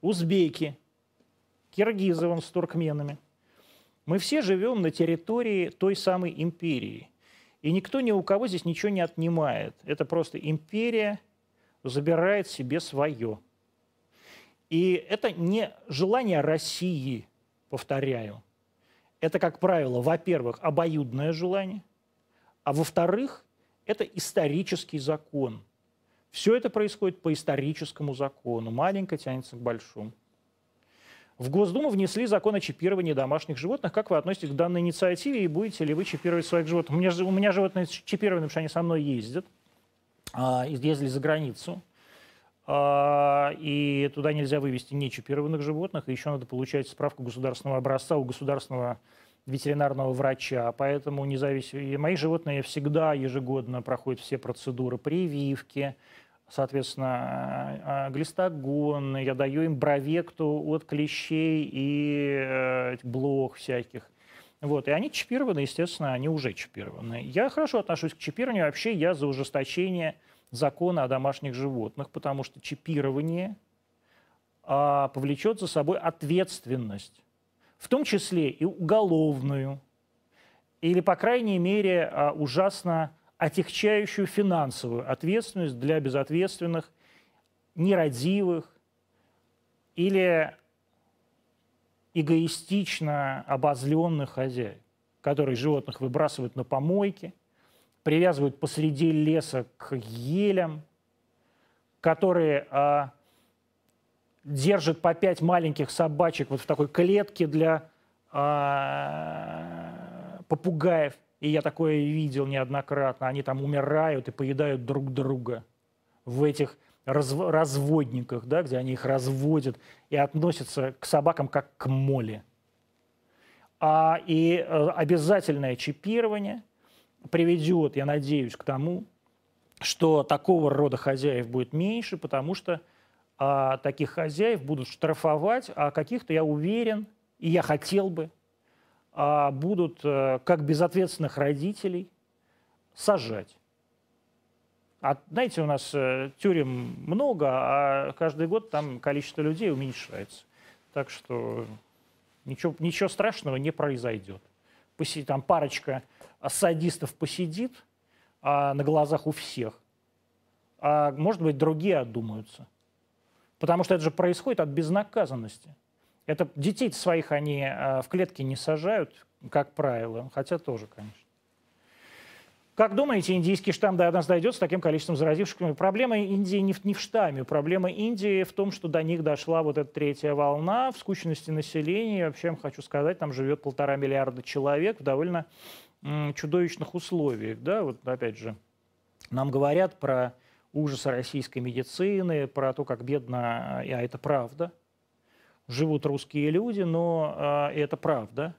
узбеки, киргизы с туркменами. Мы все живем на территории той самой империи. И никто ни у кого здесь ничего не отнимает. Это просто империя – забирает себе свое. И это не желание России, повторяю. Это, как правило, во-первых, обоюдное желание, а во-вторых, это исторический закон. Все это происходит по историческому закону. Маленькое тянется к большому. В Госдуму внесли закон о чипировании домашних животных. Как вы относитесь к данной инициативе и будете ли вы чипировать своих животных? У меня, у меня животные чипированы, потому что они со мной ездят. А, ездили за границу, а, и туда нельзя вывести нечипированных животных, и еще надо получать справку государственного образца у государственного ветеринарного врача, поэтому независимо... мои животные всегда ежегодно проходят все процедуры прививки, соответственно, а, глистогон, я даю им бровекту от клещей и э, блох всяких. Вот, и они чипированы, естественно, они уже чипированы. Я хорошо отношусь к чипированию. Вообще я за ужесточение закона о домашних животных, потому что чипирование а, повлечет за собой ответственность, в том числе и уголовную, или, по крайней мере, а, ужасно отягчающую финансовую ответственность для безответственных, нерадивых или эгоистично обозленных хозяев, которые животных выбрасывают на помойки, привязывают посреди леса к елям, которые а, держат по пять маленьких собачек вот в такой клетке для а, попугаев. И я такое видел неоднократно. Они там умирают и поедают друг друга в этих разв разводниках, да, где они их разводят и относятся к собакам как к моле. А, и э, обязательное чипирование приведет, я надеюсь, к тому, что такого рода хозяев будет меньше, потому что а, таких хозяев будут штрафовать, а каких-то, я уверен, и я хотел бы, а, будут, а, как безответственных родителей, сажать. А знаете, у нас э, тюрем много, а каждый год там количество людей уменьшается. Так что ничего, ничего страшного не произойдет. Посидит, там парочка садистов посидит а, на глазах у всех, а может быть другие отдумаются. Потому что это же происходит от безнаказанности. Это детей своих они а, в клетки не сажают, как правило, хотя тоже, конечно. Как думаете, индийский штамм до нас дойдет с таким количеством заразившихся? Проблема Индии не в, не в штамме. Проблема Индии в том, что до них дошла вот эта третья волна в скучности населения. Вообще, я хочу сказать, там живет полтора миллиарда человек в довольно чудовищных условиях. Да? Вот опять же, нам говорят про ужасы российской медицины, про то, как бедно, а это правда, живут русские люди, но а, это правда.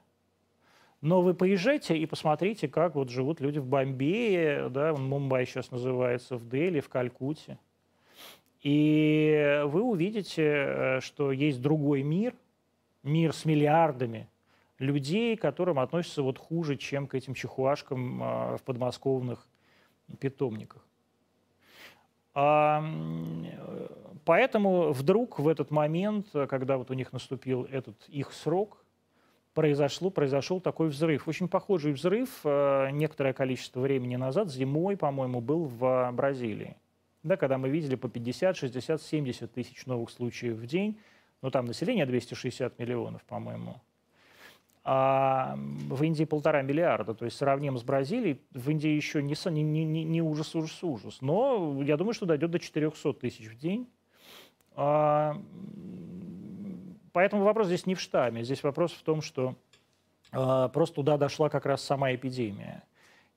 Но вы поезжайте и посмотрите, как вот живут люди в Бомбее, да, Мумбай сейчас называется, в Дели, в Калькутте. И вы увидите, э, что есть другой мир, мир с миллиардами людей, к которым относятся вот хуже, чем к этим чихуашкам а, в подмосковных питомниках. Поэтому вдруг в этот момент, когда вот у них наступил этот их срок, произошло, произошел такой взрыв. Очень похожий взрыв э, некоторое количество времени назад, зимой, по-моему, был в Бразилии. Да, когда мы видели по 50, 60, 70 тысяч новых случаев в день. Ну, там население 260 миллионов, по-моему а в Индии полтора миллиарда, то есть сравним с Бразилией, в Индии еще не, не, не, не ужас, ужас, ужас. Но я думаю, что дойдет до 400 тысяч в день. А, поэтому вопрос здесь не в штамме, здесь вопрос в том, что а, просто туда дошла как раз сама эпидемия.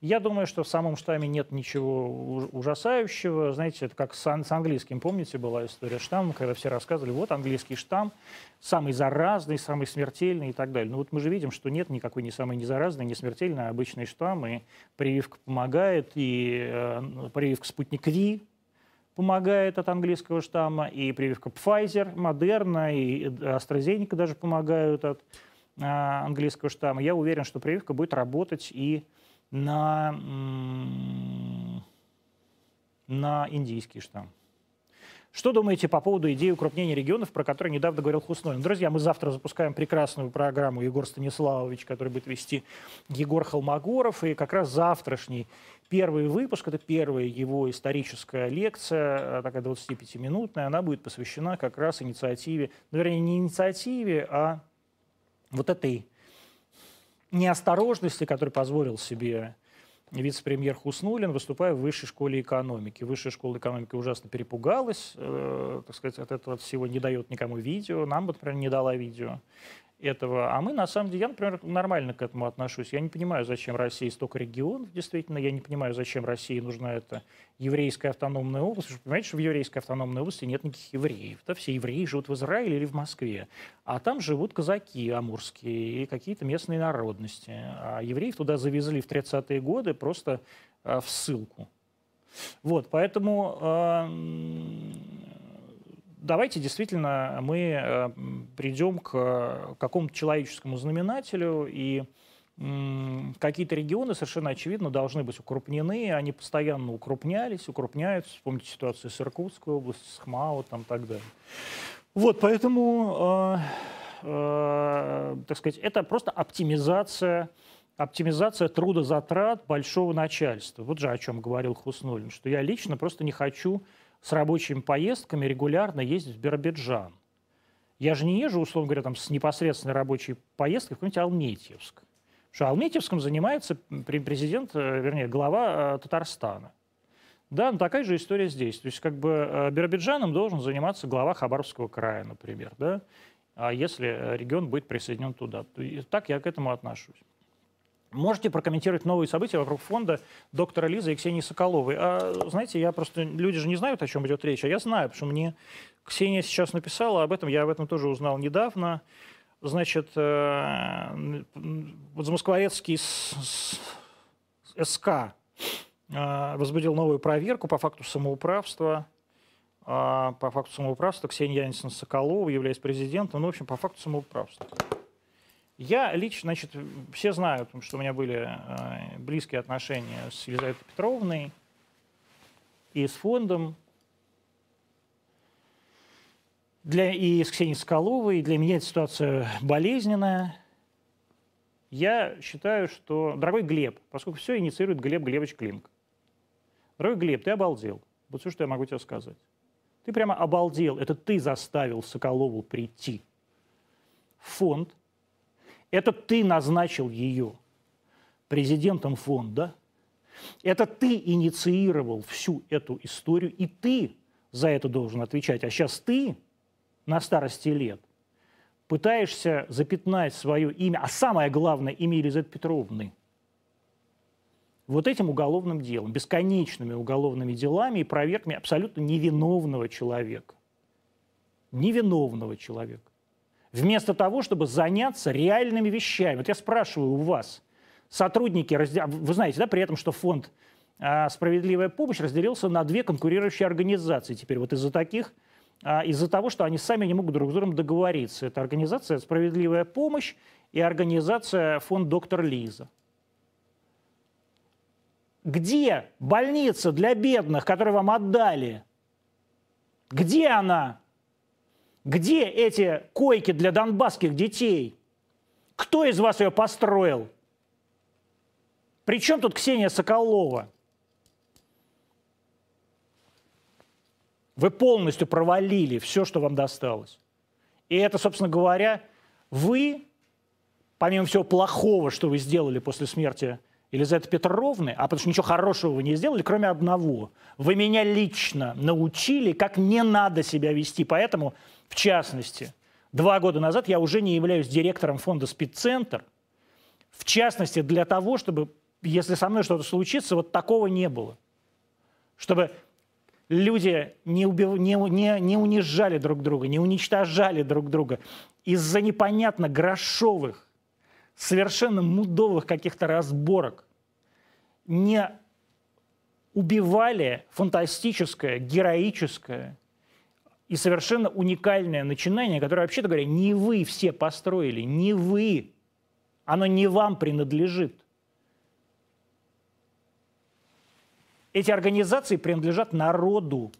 Я думаю, что в самом штамме нет ничего ужасающего. Знаете, это как с, с английским, помните, была история штамма, когда все рассказывали, вот английский штамм, самый заразный, самый смертельный и так далее. Но вот мы же видим, что нет никакой ни самой не заразной, не смертельной, а обычный штамм, и прививка помогает, и э, прививка спутник Ви помогает от английского штамма, и прививка Pfizer, Moderna и AstraZeneca даже помогают от э, английского штамма. Я уверен, что прививка будет работать и на, на индийский штамм. Что думаете по поводу идеи укрупнения регионов, про которые недавно говорил Хуснолин? Друзья, мы завтра запускаем прекрасную программу Егор Станиславович, который будет вести Егор Холмогоров. И как раз завтрашний первый выпуск, это первая его историческая лекция, э, такая 25-минутная, она будет посвящена как раз инициативе, ну, вернее, не инициативе, а вот этой неосторожности, который позволил себе вице-премьер Хуснулин, выступая в высшей школе экономики. Высшая школа экономики ужасно перепугалась, э, так сказать, от этого всего не дает никому видео. Нам например, не дала видео этого. А мы, на самом деле, я, например, нормально к этому отношусь. Я не понимаю, зачем России столько регионов, действительно. Я не понимаю, зачем России нужна эта еврейская автономная область. Вы понимаете, что в еврейской автономной области нет никаких евреев. Да? Все евреи живут в Израиле или в Москве. А там живут казаки амурские и какие-то местные народности. А евреев туда завезли в 30-е годы просто а, в ссылку. Вот, поэтому э, давайте действительно мы придем к какому-то человеческому знаменателю, и какие-то регионы совершенно очевидно должны быть укрупнены, они постоянно укрупнялись, укрупняются. Вспомните ситуацию с Иркутской областью, с ХМАО там, и так далее. Вот, поэтому, э, э, так сказать, это просто оптимизация, оптимизация трудозатрат большого начальства. Вот же о чем говорил Хуснулин, что я лично просто не хочу с рабочими поездками регулярно ездить в Биробиджан. Я же не езжу, условно говоря, там, с непосредственной рабочей поездкой в какой-нибудь Алметьевск. Потому что Алметьевском занимается президент, э, вернее, глава э, Татарстана. Да, ну такая же история здесь. То есть как бы э, Биробиджаном должен заниматься глава Хабаровского края, например, да, а если регион будет присоединен туда. То, так я к этому отношусь. Можете прокомментировать новые события вокруг фонда доктора Лизы и Ксении Соколовой? А, знаете, я просто... Люди же не знают, о чем идет речь, а я знаю, потому что мне Ксения сейчас написала об этом, я об этом тоже узнал недавно. Значит, э, Замоскворецкий СК э, возбудил новую проверку по факту самоуправства. Э, по факту самоуправства Ксения Янисовна Соколова, являясь президентом, ну, в общем, по факту самоуправства. Я лично, значит, все знают, что у меня были э, близкие отношения с Елизаветой Петровной и с фондом, для, и с Ксенией Скаловой. Для меня эта ситуация болезненная. Я считаю, что... Дорогой Глеб, поскольку все инициирует Глеб Глебович Климк. Дорогой Глеб, ты обалдел. Вот все, что я могу тебе сказать. Ты прямо обалдел. Это ты заставил Соколову прийти в фонд, это ты назначил ее президентом фонда. Это ты инициировал всю эту историю, и ты за это должен отвечать. А сейчас ты на старости лет пытаешься запятнать свое имя, а самое главное, имя Елизаветы Петровны, вот этим уголовным делом, бесконечными уголовными делами и проверками абсолютно невиновного человека. Невиновного человека. Вместо того, чтобы заняться реальными вещами. Вот я спрашиваю у вас, сотрудники, вы знаете, да, при этом, что фонд а, «Справедливая помощь» разделился на две конкурирующие организации теперь вот из-за таких а, из-за того, что они сами не могут друг с другом договориться. Это организация «Справедливая помощь» и организация «Фонд доктор Лиза». Где больница для бедных, которую вам отдали? Где она? Где эти койки для донбасских детей? Кто из вас ее построил? Причем тут Ксения Соколова? Вы полностью провалили все, что вам досталось. И это, собственно говоря, вы, помимо всего плохого, что вы сделали после смерти Елизаветы Петровны, а потому что ничего хорошего вы не сделали, кроме одного. Вы меня лично научили, как не надо себя вести. Поэтому, в частности, два года назад я уже не являюсь директором фонда «Спидцентр», в частности, для того, чтобы, если со мной что-то случится, вот такого не было. Чтобы люди не, убив... не, не, не унижали друг друга, не уничтожали друг друга из-за непонятно грошовых, совершенно мудовых каких-то разборок, не убивали фантастическое, героическое и совершенно уникальное начинание, которое, вообще-то говоря, не вы все построили, не вы. Оно не вам принадлежит. Эти организации принадлежат народу,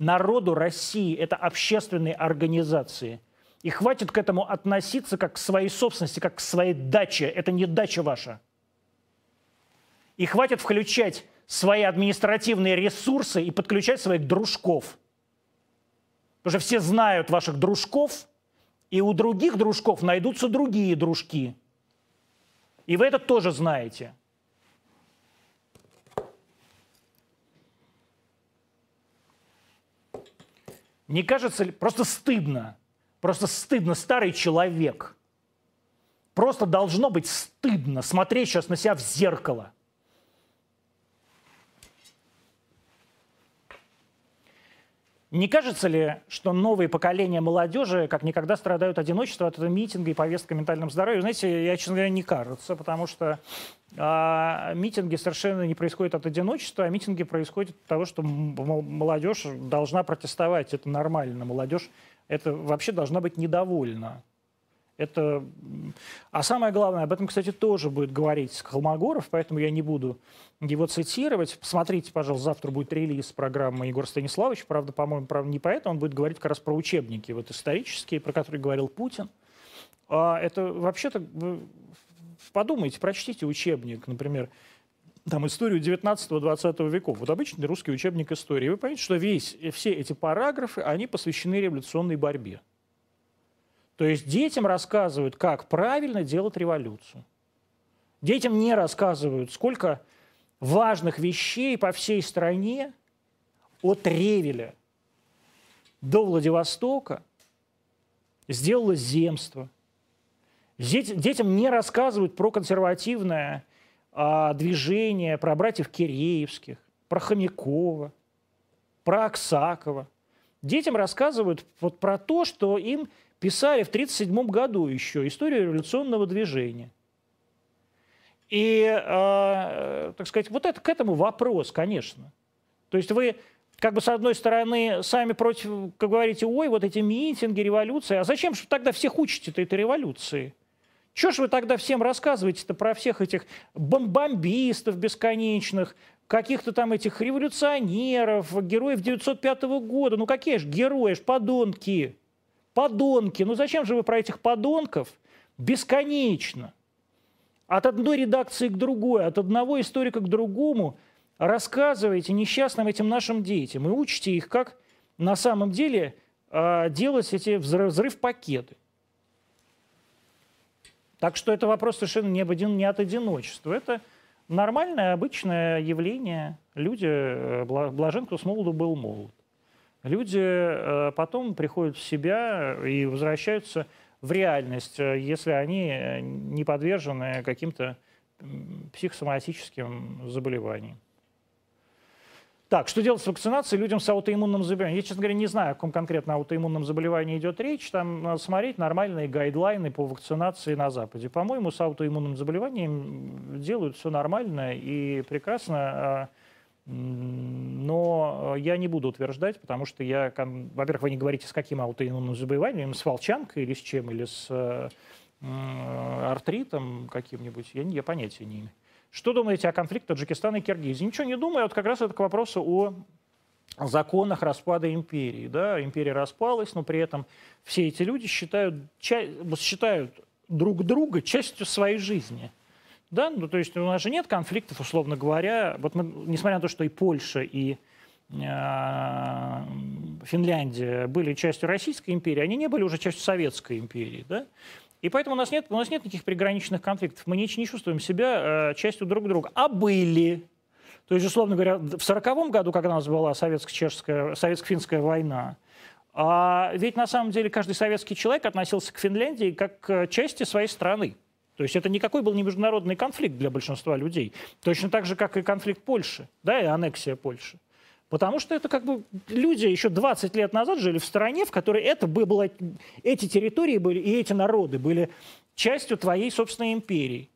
народу России. Это общественные организации. И хватит к этому относиться как к своей собственности, как к своей даче. Это не дача ваша. И хватит включать свои административные ресурсы и подключать своих дружков. Потому что все знают ваших дружков, и у других дружков найдутся другие дружки. И вы это тоже знаете. Не кажется ли, просто стыдно, просто стыдно, старый человек. Просто должно быть стыдно смотреть сейчас на себя в зеркало – Не кажется ли, что новые поколения молодежи как никогда страдают одиночеством от этого митинга и повестка о ментальном здоровье? Знаете, я, честно говоря, не кажется, потому что а, митинги совершенно не происходят от одиночества, а митинги происходят от того, что молодежь должна протестовать. Это нормально. Молодежь это вообще должна быть недовольна. Это... А самое главное, об этом, кстати, тоже будет говорить Холмогоров, поэтому я не буду его цитировать. Посмотрите, пожалуйста, завтра будет релиз программы Егора Станиславовича. Правда, по-моему, правда, не поэтому. Он будет говорить как раз про учебники, вот исторические, про которые говорил Путин. А это вообще-то... Подумайте, прочтите учебник, например, там, историю 19-20 веков. Вот обычный русский учебник истории. Вы поймете, что весь, все эти параграфы, они посвящены революционной борьбе. То есть детям рассказывают, как правильно делать революцию. Детям не рассказывают, сколько важных вещей по всей стране от Ревеля до Владивостока сделало земство. Детям не рассказывают про консервативное а, движение, про братьев Киреевских, про Хомякова, про Аксакова. Детям рассказывают вот про то, что им писали в 1937 году еще историю революционного движения. И, э, так сказать, вот это к этому вопрос, конечно. То есть вы как бы с одной стороны сами против, как говорите, ой, вот эти митинги, революции, а зачем же тогда всех учите-то этой революции? Чего ж вы тогда всем рассказываете-то про всех этих бомбистов бесконечных, каких-то там этих революционеров, героев 905 года? Ну какие же герои, ж подонки? Подонки. Ну зачем же вы про этих подонков бесконечно? От одной редакции к другой, от одного историка к другому рассказываете несчастным этим нашим детям и учите их, как на самом деле э, делать эти взрыв-пакеты. Так что это вопрос совершенно не, один, не от одиночества. Это нормальное, обычное явление. Люди, э, блажен, кто с молоду был молод. Люди э, потом приходят в себя и возвращаются в реальность, э, если они не подвержены каким-то психосоматическим заболеваниям. Так, что делать с вакцинацией людям с аутоиммунным заболеванием? Я, честно говоря, не знаю, о каком конкретно аутоиммунном заболевании идет речь. Там надо смотреть нормальные гайдлайны по вакцинации на Западе. По-моему, с аутоиммунным заболеванием делают все нормально и прекрасно. А, но я не буду утверждать, потому что я, во-первых, вы не говорите, с каким аутоиммунным заболеванием, с волчанкой или с чем, или с э, артритом каким-нибудь, я, я понятия не имею. Что думаете о конфликте Таджикистана и Киргизии? Ничего не думаю. Вот как раз это к вопросу о законах распада империи. Да? Империя распалась, но при этом все эти люди считают, считают друг друга частью своей жизни. Да? Ну, то есть у нас же нет конфликтов, условно говоря. Вот мы, несмотря на то, что и Польша, и э, Финляндия были частью Российской империи, они не были уже частью Советской империи. Да? И поэтому у нас нет, у нас нет никаких приграничных конфликтов. Мы не, не чувствуем себя э, частью друг друга. А были. То есть, условно говоря, в 1940 году, когда у нас была советско-чешская, советско-финская война, а ведь на самом деле каждый советский человек относился к Финляндии как к части своей страны. То есть это никакой был не международный конфликт для большинства людей. Точно так же, как и конфликт Польши, да, и аннексия Польши. Потому что это как бы люди еще 20 лет назад жили в стране, в которой это было, эти территории были и эти народы были частью твоей собственной империи.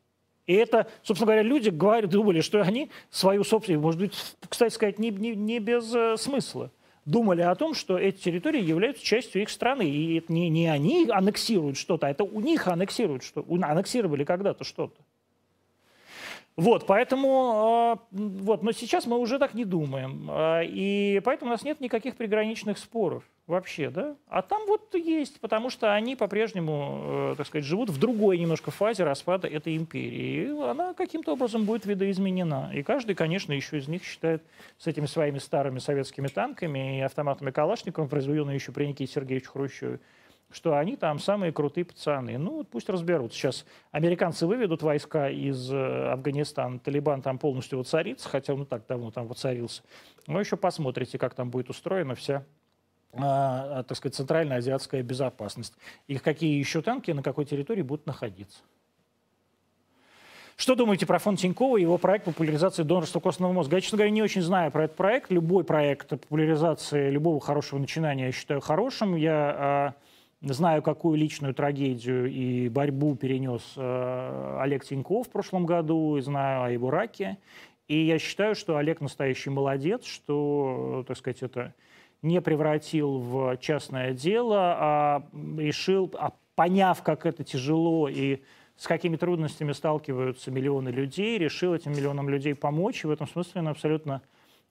И это, собственно говоря, люди говорят, думали, что они свою собственную, может быть, кстати сказать, не, не, не без э, смысла, думали о том, что эти территории являются частью их страны. И это не, не они аннексируют что-то, а это у них аннексируют что аннексировали когда-то что-то. Вот, поэтому, а, вот, но сейчас мы уже так не думаем. А, и поэтому у нас нет никаких приграничных споров вообще, да? А там вот есть, потому что они по-прежнему, э, так сказать, живут в другой немножко фазе распада этой империи. И она каким-то образом будет видоизменена. И каждый, конечно, еще из них считает с этими своими старыми советскими танками и автоматами Калашникова, произведенными еще при Никите Сергеевиче Хрущеве, что они там самые крутые пацаны. Ну, вот пусть разберутся. Сейчас американцы выведут войска из э, Афганистана, Талибан там полностью воцарится, хотя он и так давно там воцарился. Но еще посмотрите, как там будет устроена вся так сказать, центральная азиатская безопасность. И какие еще танки на какой территории будут находиться. Что думаете про фонд Тинькова и его проект популяризации донорства костного мозга? Я, честно говоря, не очень знаю про этот проект. Любой проект популяризации любого хорошего начинания я считаю хорошим. Я а, Знаю, какую личную трагедию и борьбу перенес э, Олег Тиньков в прошлом году, и знаю о его раке. И я считаю, что Олег настоящий молодец, что, так сказать, это не превратил в частное дело, а решил, а поняв, как это тяжело и с какими трудностями сталкиваются миллионы людей, решил этим миллионам людей помочь. И в этом смысле он абсолютно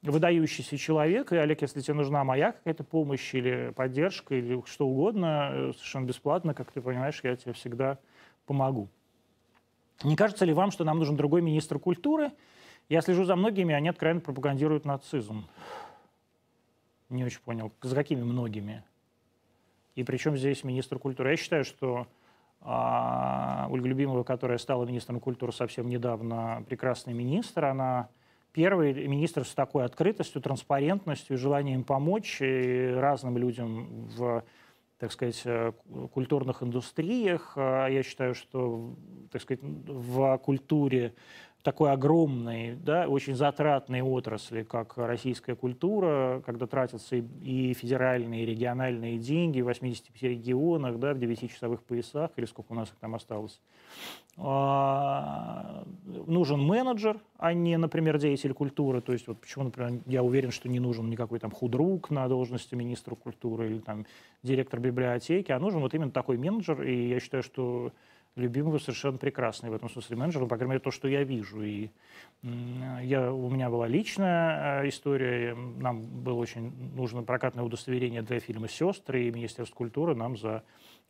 выдающийся человек, и, Олег, если тебе нужна моя какая-то помощь или поддержка, или что угодно, э, совершенно бесплатно, как ты понимаешь, я тебе всегда помогу. Не кажется ли вам, что нам нужен другой министр культуры? Я слежу за многими, они откровенно пропагандируют нацизм. Не очень понял, за какими многими? И причем здесь министр культуры? Я считаю, что а, Ольга Любимова, которая стала министром культуры совсем недавно, прекрасный министр, она Первый министр с такой открытостью, транспарентностью, желанием помочь разным людям в так сказать, э, культурных индустриях. А я считаю, что так сказать, в культуре такой огромной, да, очень затратной отрасли, как российская культура, когда тратятся и, федеральные, и региональные деньги в 85 регионах, да, в 9-часовых поясах, или сколько у нас их там осталось. А, нужен менеджер, а не, например, деятель культуры. То есть вот почему, например, я уверен, что не нужен никакой там худрук на должности министра культуры или там директор библиотеки, а нужен вот именно такой менеджер. И я считаю, что Любимого совершенно прекрасный в этом смысле менеджер, по крайней мере, то, что я вижу. И я, у меня была личная э, история, нам было очень нужно прокатное удостоверение для фильма «Сестры», и Министерство культуры нам за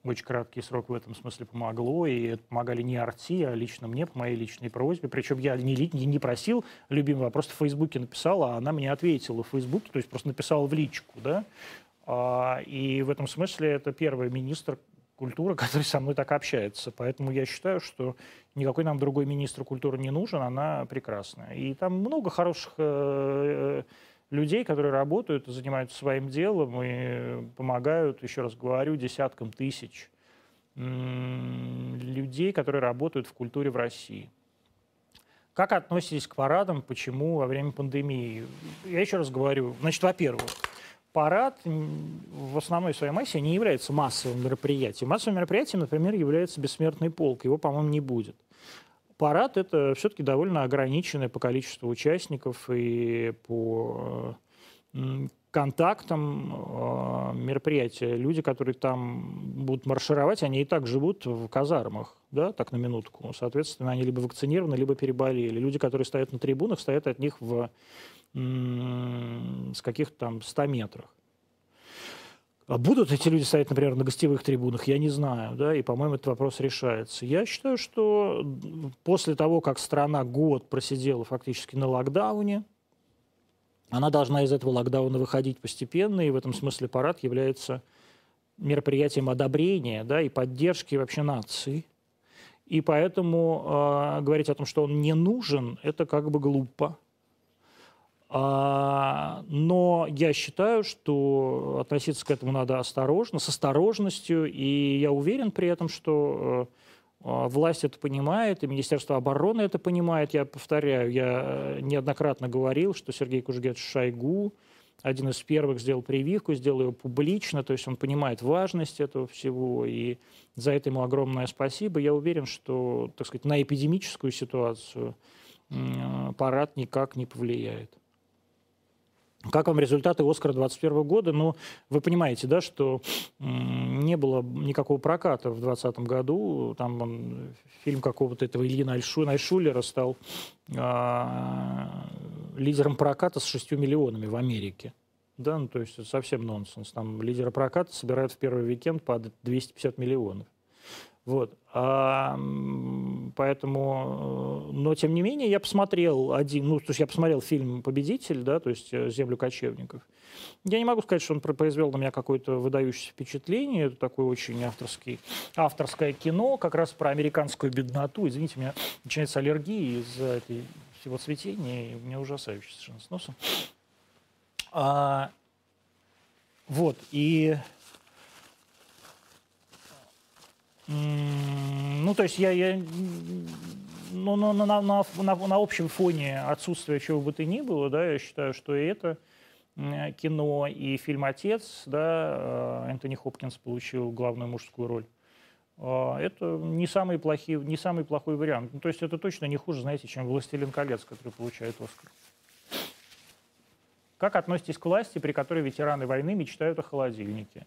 очень краткий срок в этом смысле помогло, и помогали не арти, а лично мне, по моей личной просьбе. Причем я не, не просил любимого, а просто в Фейсбуке написала, а она мне ответила в Фейсбуке, то есть просто написала в личку, да. А, и в этом смысле это первый министр, культуры, *laughs* который со мной так общается. Поэтому я считаю, что никакой нам другой министр культуры не нужен, она прекрасная. И там много хороших э, людей, которые работают, занимаются своим делом и помогают, еще раз говорю, десяткам тысяч людей, которые работают в культуре в России. Как относитесь к парадам? Почему во время пандемии? Я еще раз говорю. Значит, во-первых, парад в основной своей массе не является массовым мероприятием. Массовым мероприятием, например, является бессмертный полк. Его, по-моему, не будет. Парад – это все-таки довольно ограниченное по количеству участников и по контактам э, мероприятия. Люди, которые там будут маршировать, они и так живут в казармах, да, так на минутку. Соответственно, они либо вакцинированы, либо переболели. Люди, которые стоят на трибунах, стоят от них в с каких-то там 100 метрах. А будут эти люди стоять, например, на гостевых трибунах, я не знаю, да, и, по-моему, этот вопрос решается. Я считаю, что после того, как страна год просидела фактически на локдауне, она должна из этого локдауна выходить постепенно, и в этом смысле парад является мероприятием одобрения да, и поддержки вообще нации. И поэтому э, говорить о том, что он не нужен, это как бы глупо. А, но я считаю, что относиться к этому надо осторожно, с осторожностью, и я уверен при этом, что э, а, власть это понимает, и Министерство обороны это понимает. Я повторяю, я э, неоднократно говорил, что Сергей Кужгет Шойгу один из первых сделал прививку, сделал ее публично, то есть он понимает важность этого всего, и за это ему огромное спасибо. Я уверен, что, так сказать, на эпидемическую ситуацию парад никак не повлияет. Как вам результаты Оскара 2021 года? Ну, вы понимаете, да, что не было никакого проката в 2020 году. Там он, фильм какого-то этого Ильи Найшулера стал э, лидером проката с 6 миллионами в Америке. Да, ну, то есть совсем нонсенс. Там лидера проката собирают в первый уикенд по 250 миллионов. Вот. А, поэтому, э, но тем не менее, я посмотрел один, ну, то есть я посмотрел фильм «Победитель», да, то есть э, «Землю кочевников». Я не могу сказать, что он произвел на меня какое-то выдающееся впечатление. Это такое очень авторский, авторское кино, как раз про американскую бедноту. Извините, у меня начинается аллергия из-за этой всего цветения, и у меня ужасающий совершенно с носом. А, вот, и ну, то есть я, я ну, на, на, на, на, на общем фоне отсутствия чего бы то ни было, да, я считаю, что и это кино, и фильм «Отец», да, э, Энтони Хопкинс получил главную мужскую роль. А, это не самый, плохий, не самый плохой вариант. Ну, то есть это точно не хуже, знаете, чем «Властелин колец», который получает «Оскар». Как относитесь к власти, при которой ветераны войны мечтают о холодильнике?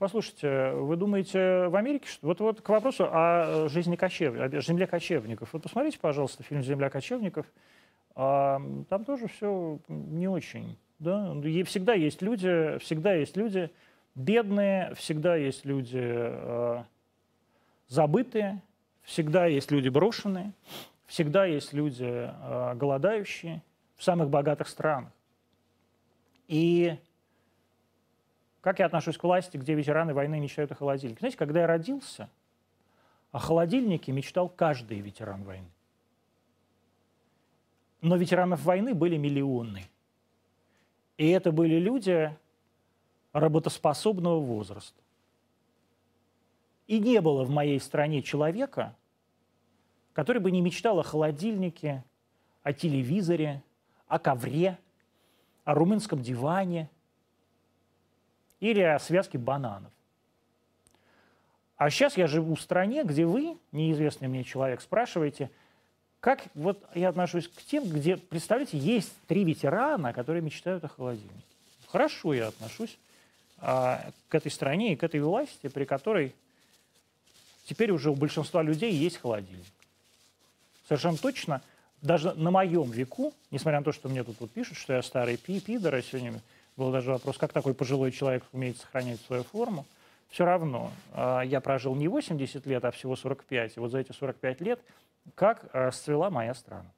Послушайте, вы думаете в Америке. Вот, вот к вопросу о жизни кочев... о земле кочевников. Вот посмотрите, пожалуйста, фильм «Земля кочевников». А, там тоже все не очень. Да? И всегда есть люди, всегда есть люди бедные, всегда есть люди э, забытые, всегда есть люди брошенные, всегда есть люди э, голодающие в самых богатых странах. И как я отношусь к власти, где ветераны войны мечтают о холодильнике? Знаете, когда я родился, о холодильнике мечтал каждый ветеран войны. Но ветеранов войны были миллионы. И это были люди работоспособного возраста. И не было в моей стране человека, который бы не мечтал о холодильнике, о телевизоре, о ковре, о румынском диване – или о связке бананов. А сейчас я живу в стране, где вы, неизвестный мне человек, спрашиваете, как вот я отношусь к тем, где, представляете, есть три ветерана, которые мечтают о холодильнике. Хорошо я отношусь а, к этой стране и к этой власти, при которой теперь уже у большинства людей есть холодильник. Совершенно точно, даже на моем веку, несмотря на то, что мне тут вот пишут, что я старый пи пидор, а сегодня был даже вопрос, как такой пожилой человек умеет сохранять свою форму. Все равно а, я прожил не 80 лет, а всего 45. И вот за эти 45 лет как расцвела моя страна.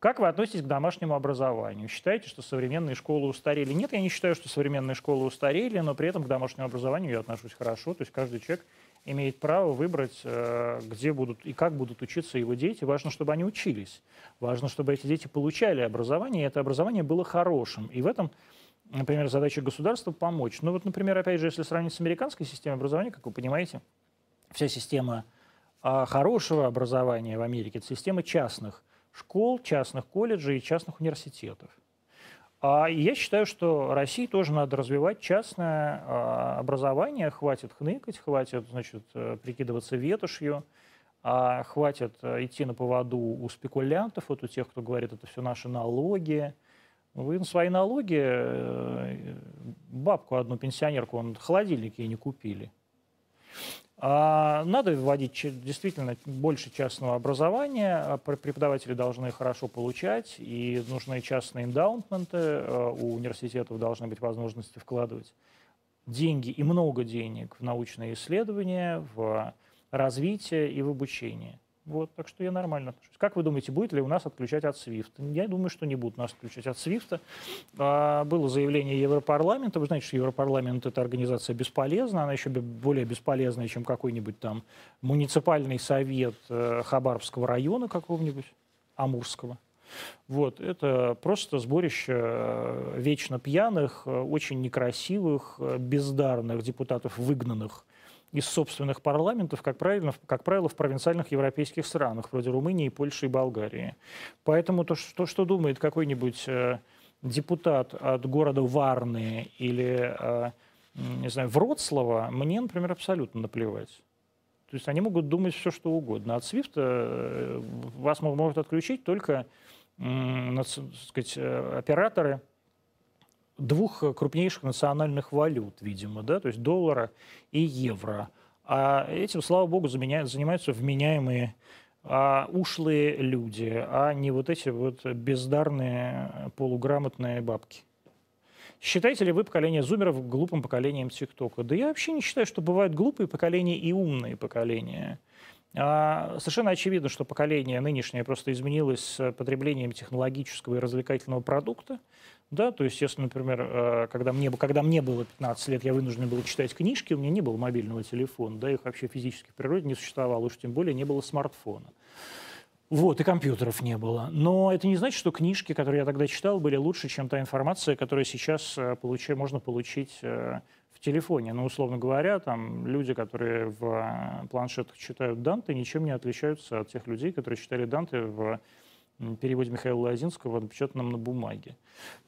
Как вы относитесь к домашнему образованию? Считаете, что современные школы устарели? Нет, я не считаю, что современные школы устарели, но при этом к домашнему образованию я отношусь хорошо. То есть каждый человек имеет право выбрать, э, где будут и как будут учиться его дети. Важно, чтобы они учились. Важно, чтобы эти дети получали образование, и это образование было хорошим. И в этом, например, задача государства помочь. Ну вот, например, опять же, если сравнить с американской системой образования, как вы понимаете, вся система а, хорошего образования в Америке – это система частных школ, частных колледжей и частных университетов. А я считаю, что России тоже надо развивать частное а, образование. Хватит хныкать, хватит значит, э, прикидываться ветошью, а хватит э, идти на поводу у спекулянтов, вот у тех, кто говорит, это все наши налоги. Вы на свои налоги э, бабку одну пенсионерку, он холодильник ей не купили. А, надо вводить действительно больше частного образования. А преподаватели должны хорошо получать, и нужны частные эндаунтменты. А, у университетов должны быть возможности вкладывать деньги и много денег в научные исследования, в развитие и в обучение. Вот, так что я нормально отношусь. Как вы думаете, будет ли у нас отключать от SWIFT? Я думаю, что не будут нас отключать от SWIFT. А, было заявление Европарламента. Вы знаете, что Европарламент – это организация бесполезна. Она еще более бесполезная, чем какой-нибудь там муниципальный совет э, Хабаровского района какого-нибудь, Амурского. Вот, это просто сборище э, вечно пьяных, э, очень некрасивых, бездарных депутатов, выгнанных из собственных парламентов, как правило, как правило, в провинциальных европейских странах, вроде Румынии, Польши и Болгарии. Поэтому то, что, что думает какой-нибудь э, депутат от города Варны или, э, не знаю, Вроцлава, мне, например, абсолютно наплевать. То есть они могут думать все, что угодно. От SWIFT э, вас могут отключить только, э, сказать, операторы – двух э, крупнейших национальных валют, видимо, да, то есть доллара и евро. А этим, слава богу, заменяют, занимаются вменяемые а, ушлые люди, а не вот эти вот бездарные полуграмотные бабки. Считаете ли вы поколение зумеров глупым поколением ТикТока? Да я вообще не считаю, что бывают глупые поколения и умные поколения. А, совершенно очевидно, что поколение нынешнее просто изменилось с потреблением технологического и развлекательного продукта. Да, то есть, если, например, э, когда мне, когда мне было 15 лет, я вынужден был читать книжки, у меня не было мобильного телефона, да, их вообще физически в природе не существовало, уж тем более не было смартфона. Вот, и компьютеров не было. Но это не значит, что книжки, которые я тогда читал, были лучше, чем та информация, которую сейчас э, получи, можно получить э, в телефоне. Ну, условно говоря, там люди, которые в планшетах читают Данте, ничем не отличаются от тех людей, которые читали Данте в переводе Михаила Лозинского, напечатанном на бумаге.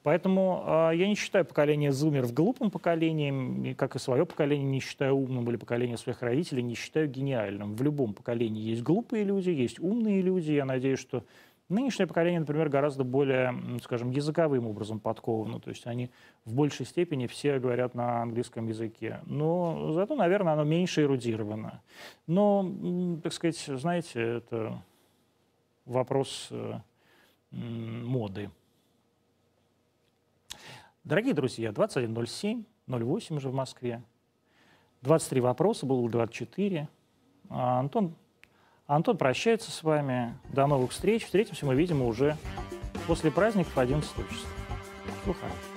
Поэтому э, я не считаю поколение зумеров глупым поколением, и, как и свое поколение не считаю умным, или поколение своих родителей не считаю гениальным. В любом поколении есть глупые люди, есть умные люди. Я надеюсь, что нынешнее поколение, например, гораздо более, скажем, языковым образом подковано. То есть они в большей степени все говорят на английском языке. Но зато, наверное, оно меньше эрудировано. Но, так сказать, знаете, это вопрос э, моды. Дорогие друзья, 21.07, 08 уже в Москве. 23 вопроса, было 24. А Антон, Антон прощается с вами. До новых встреч. Встретимся мы, видимо, уже после праздников 11 числа. Всего хорошего.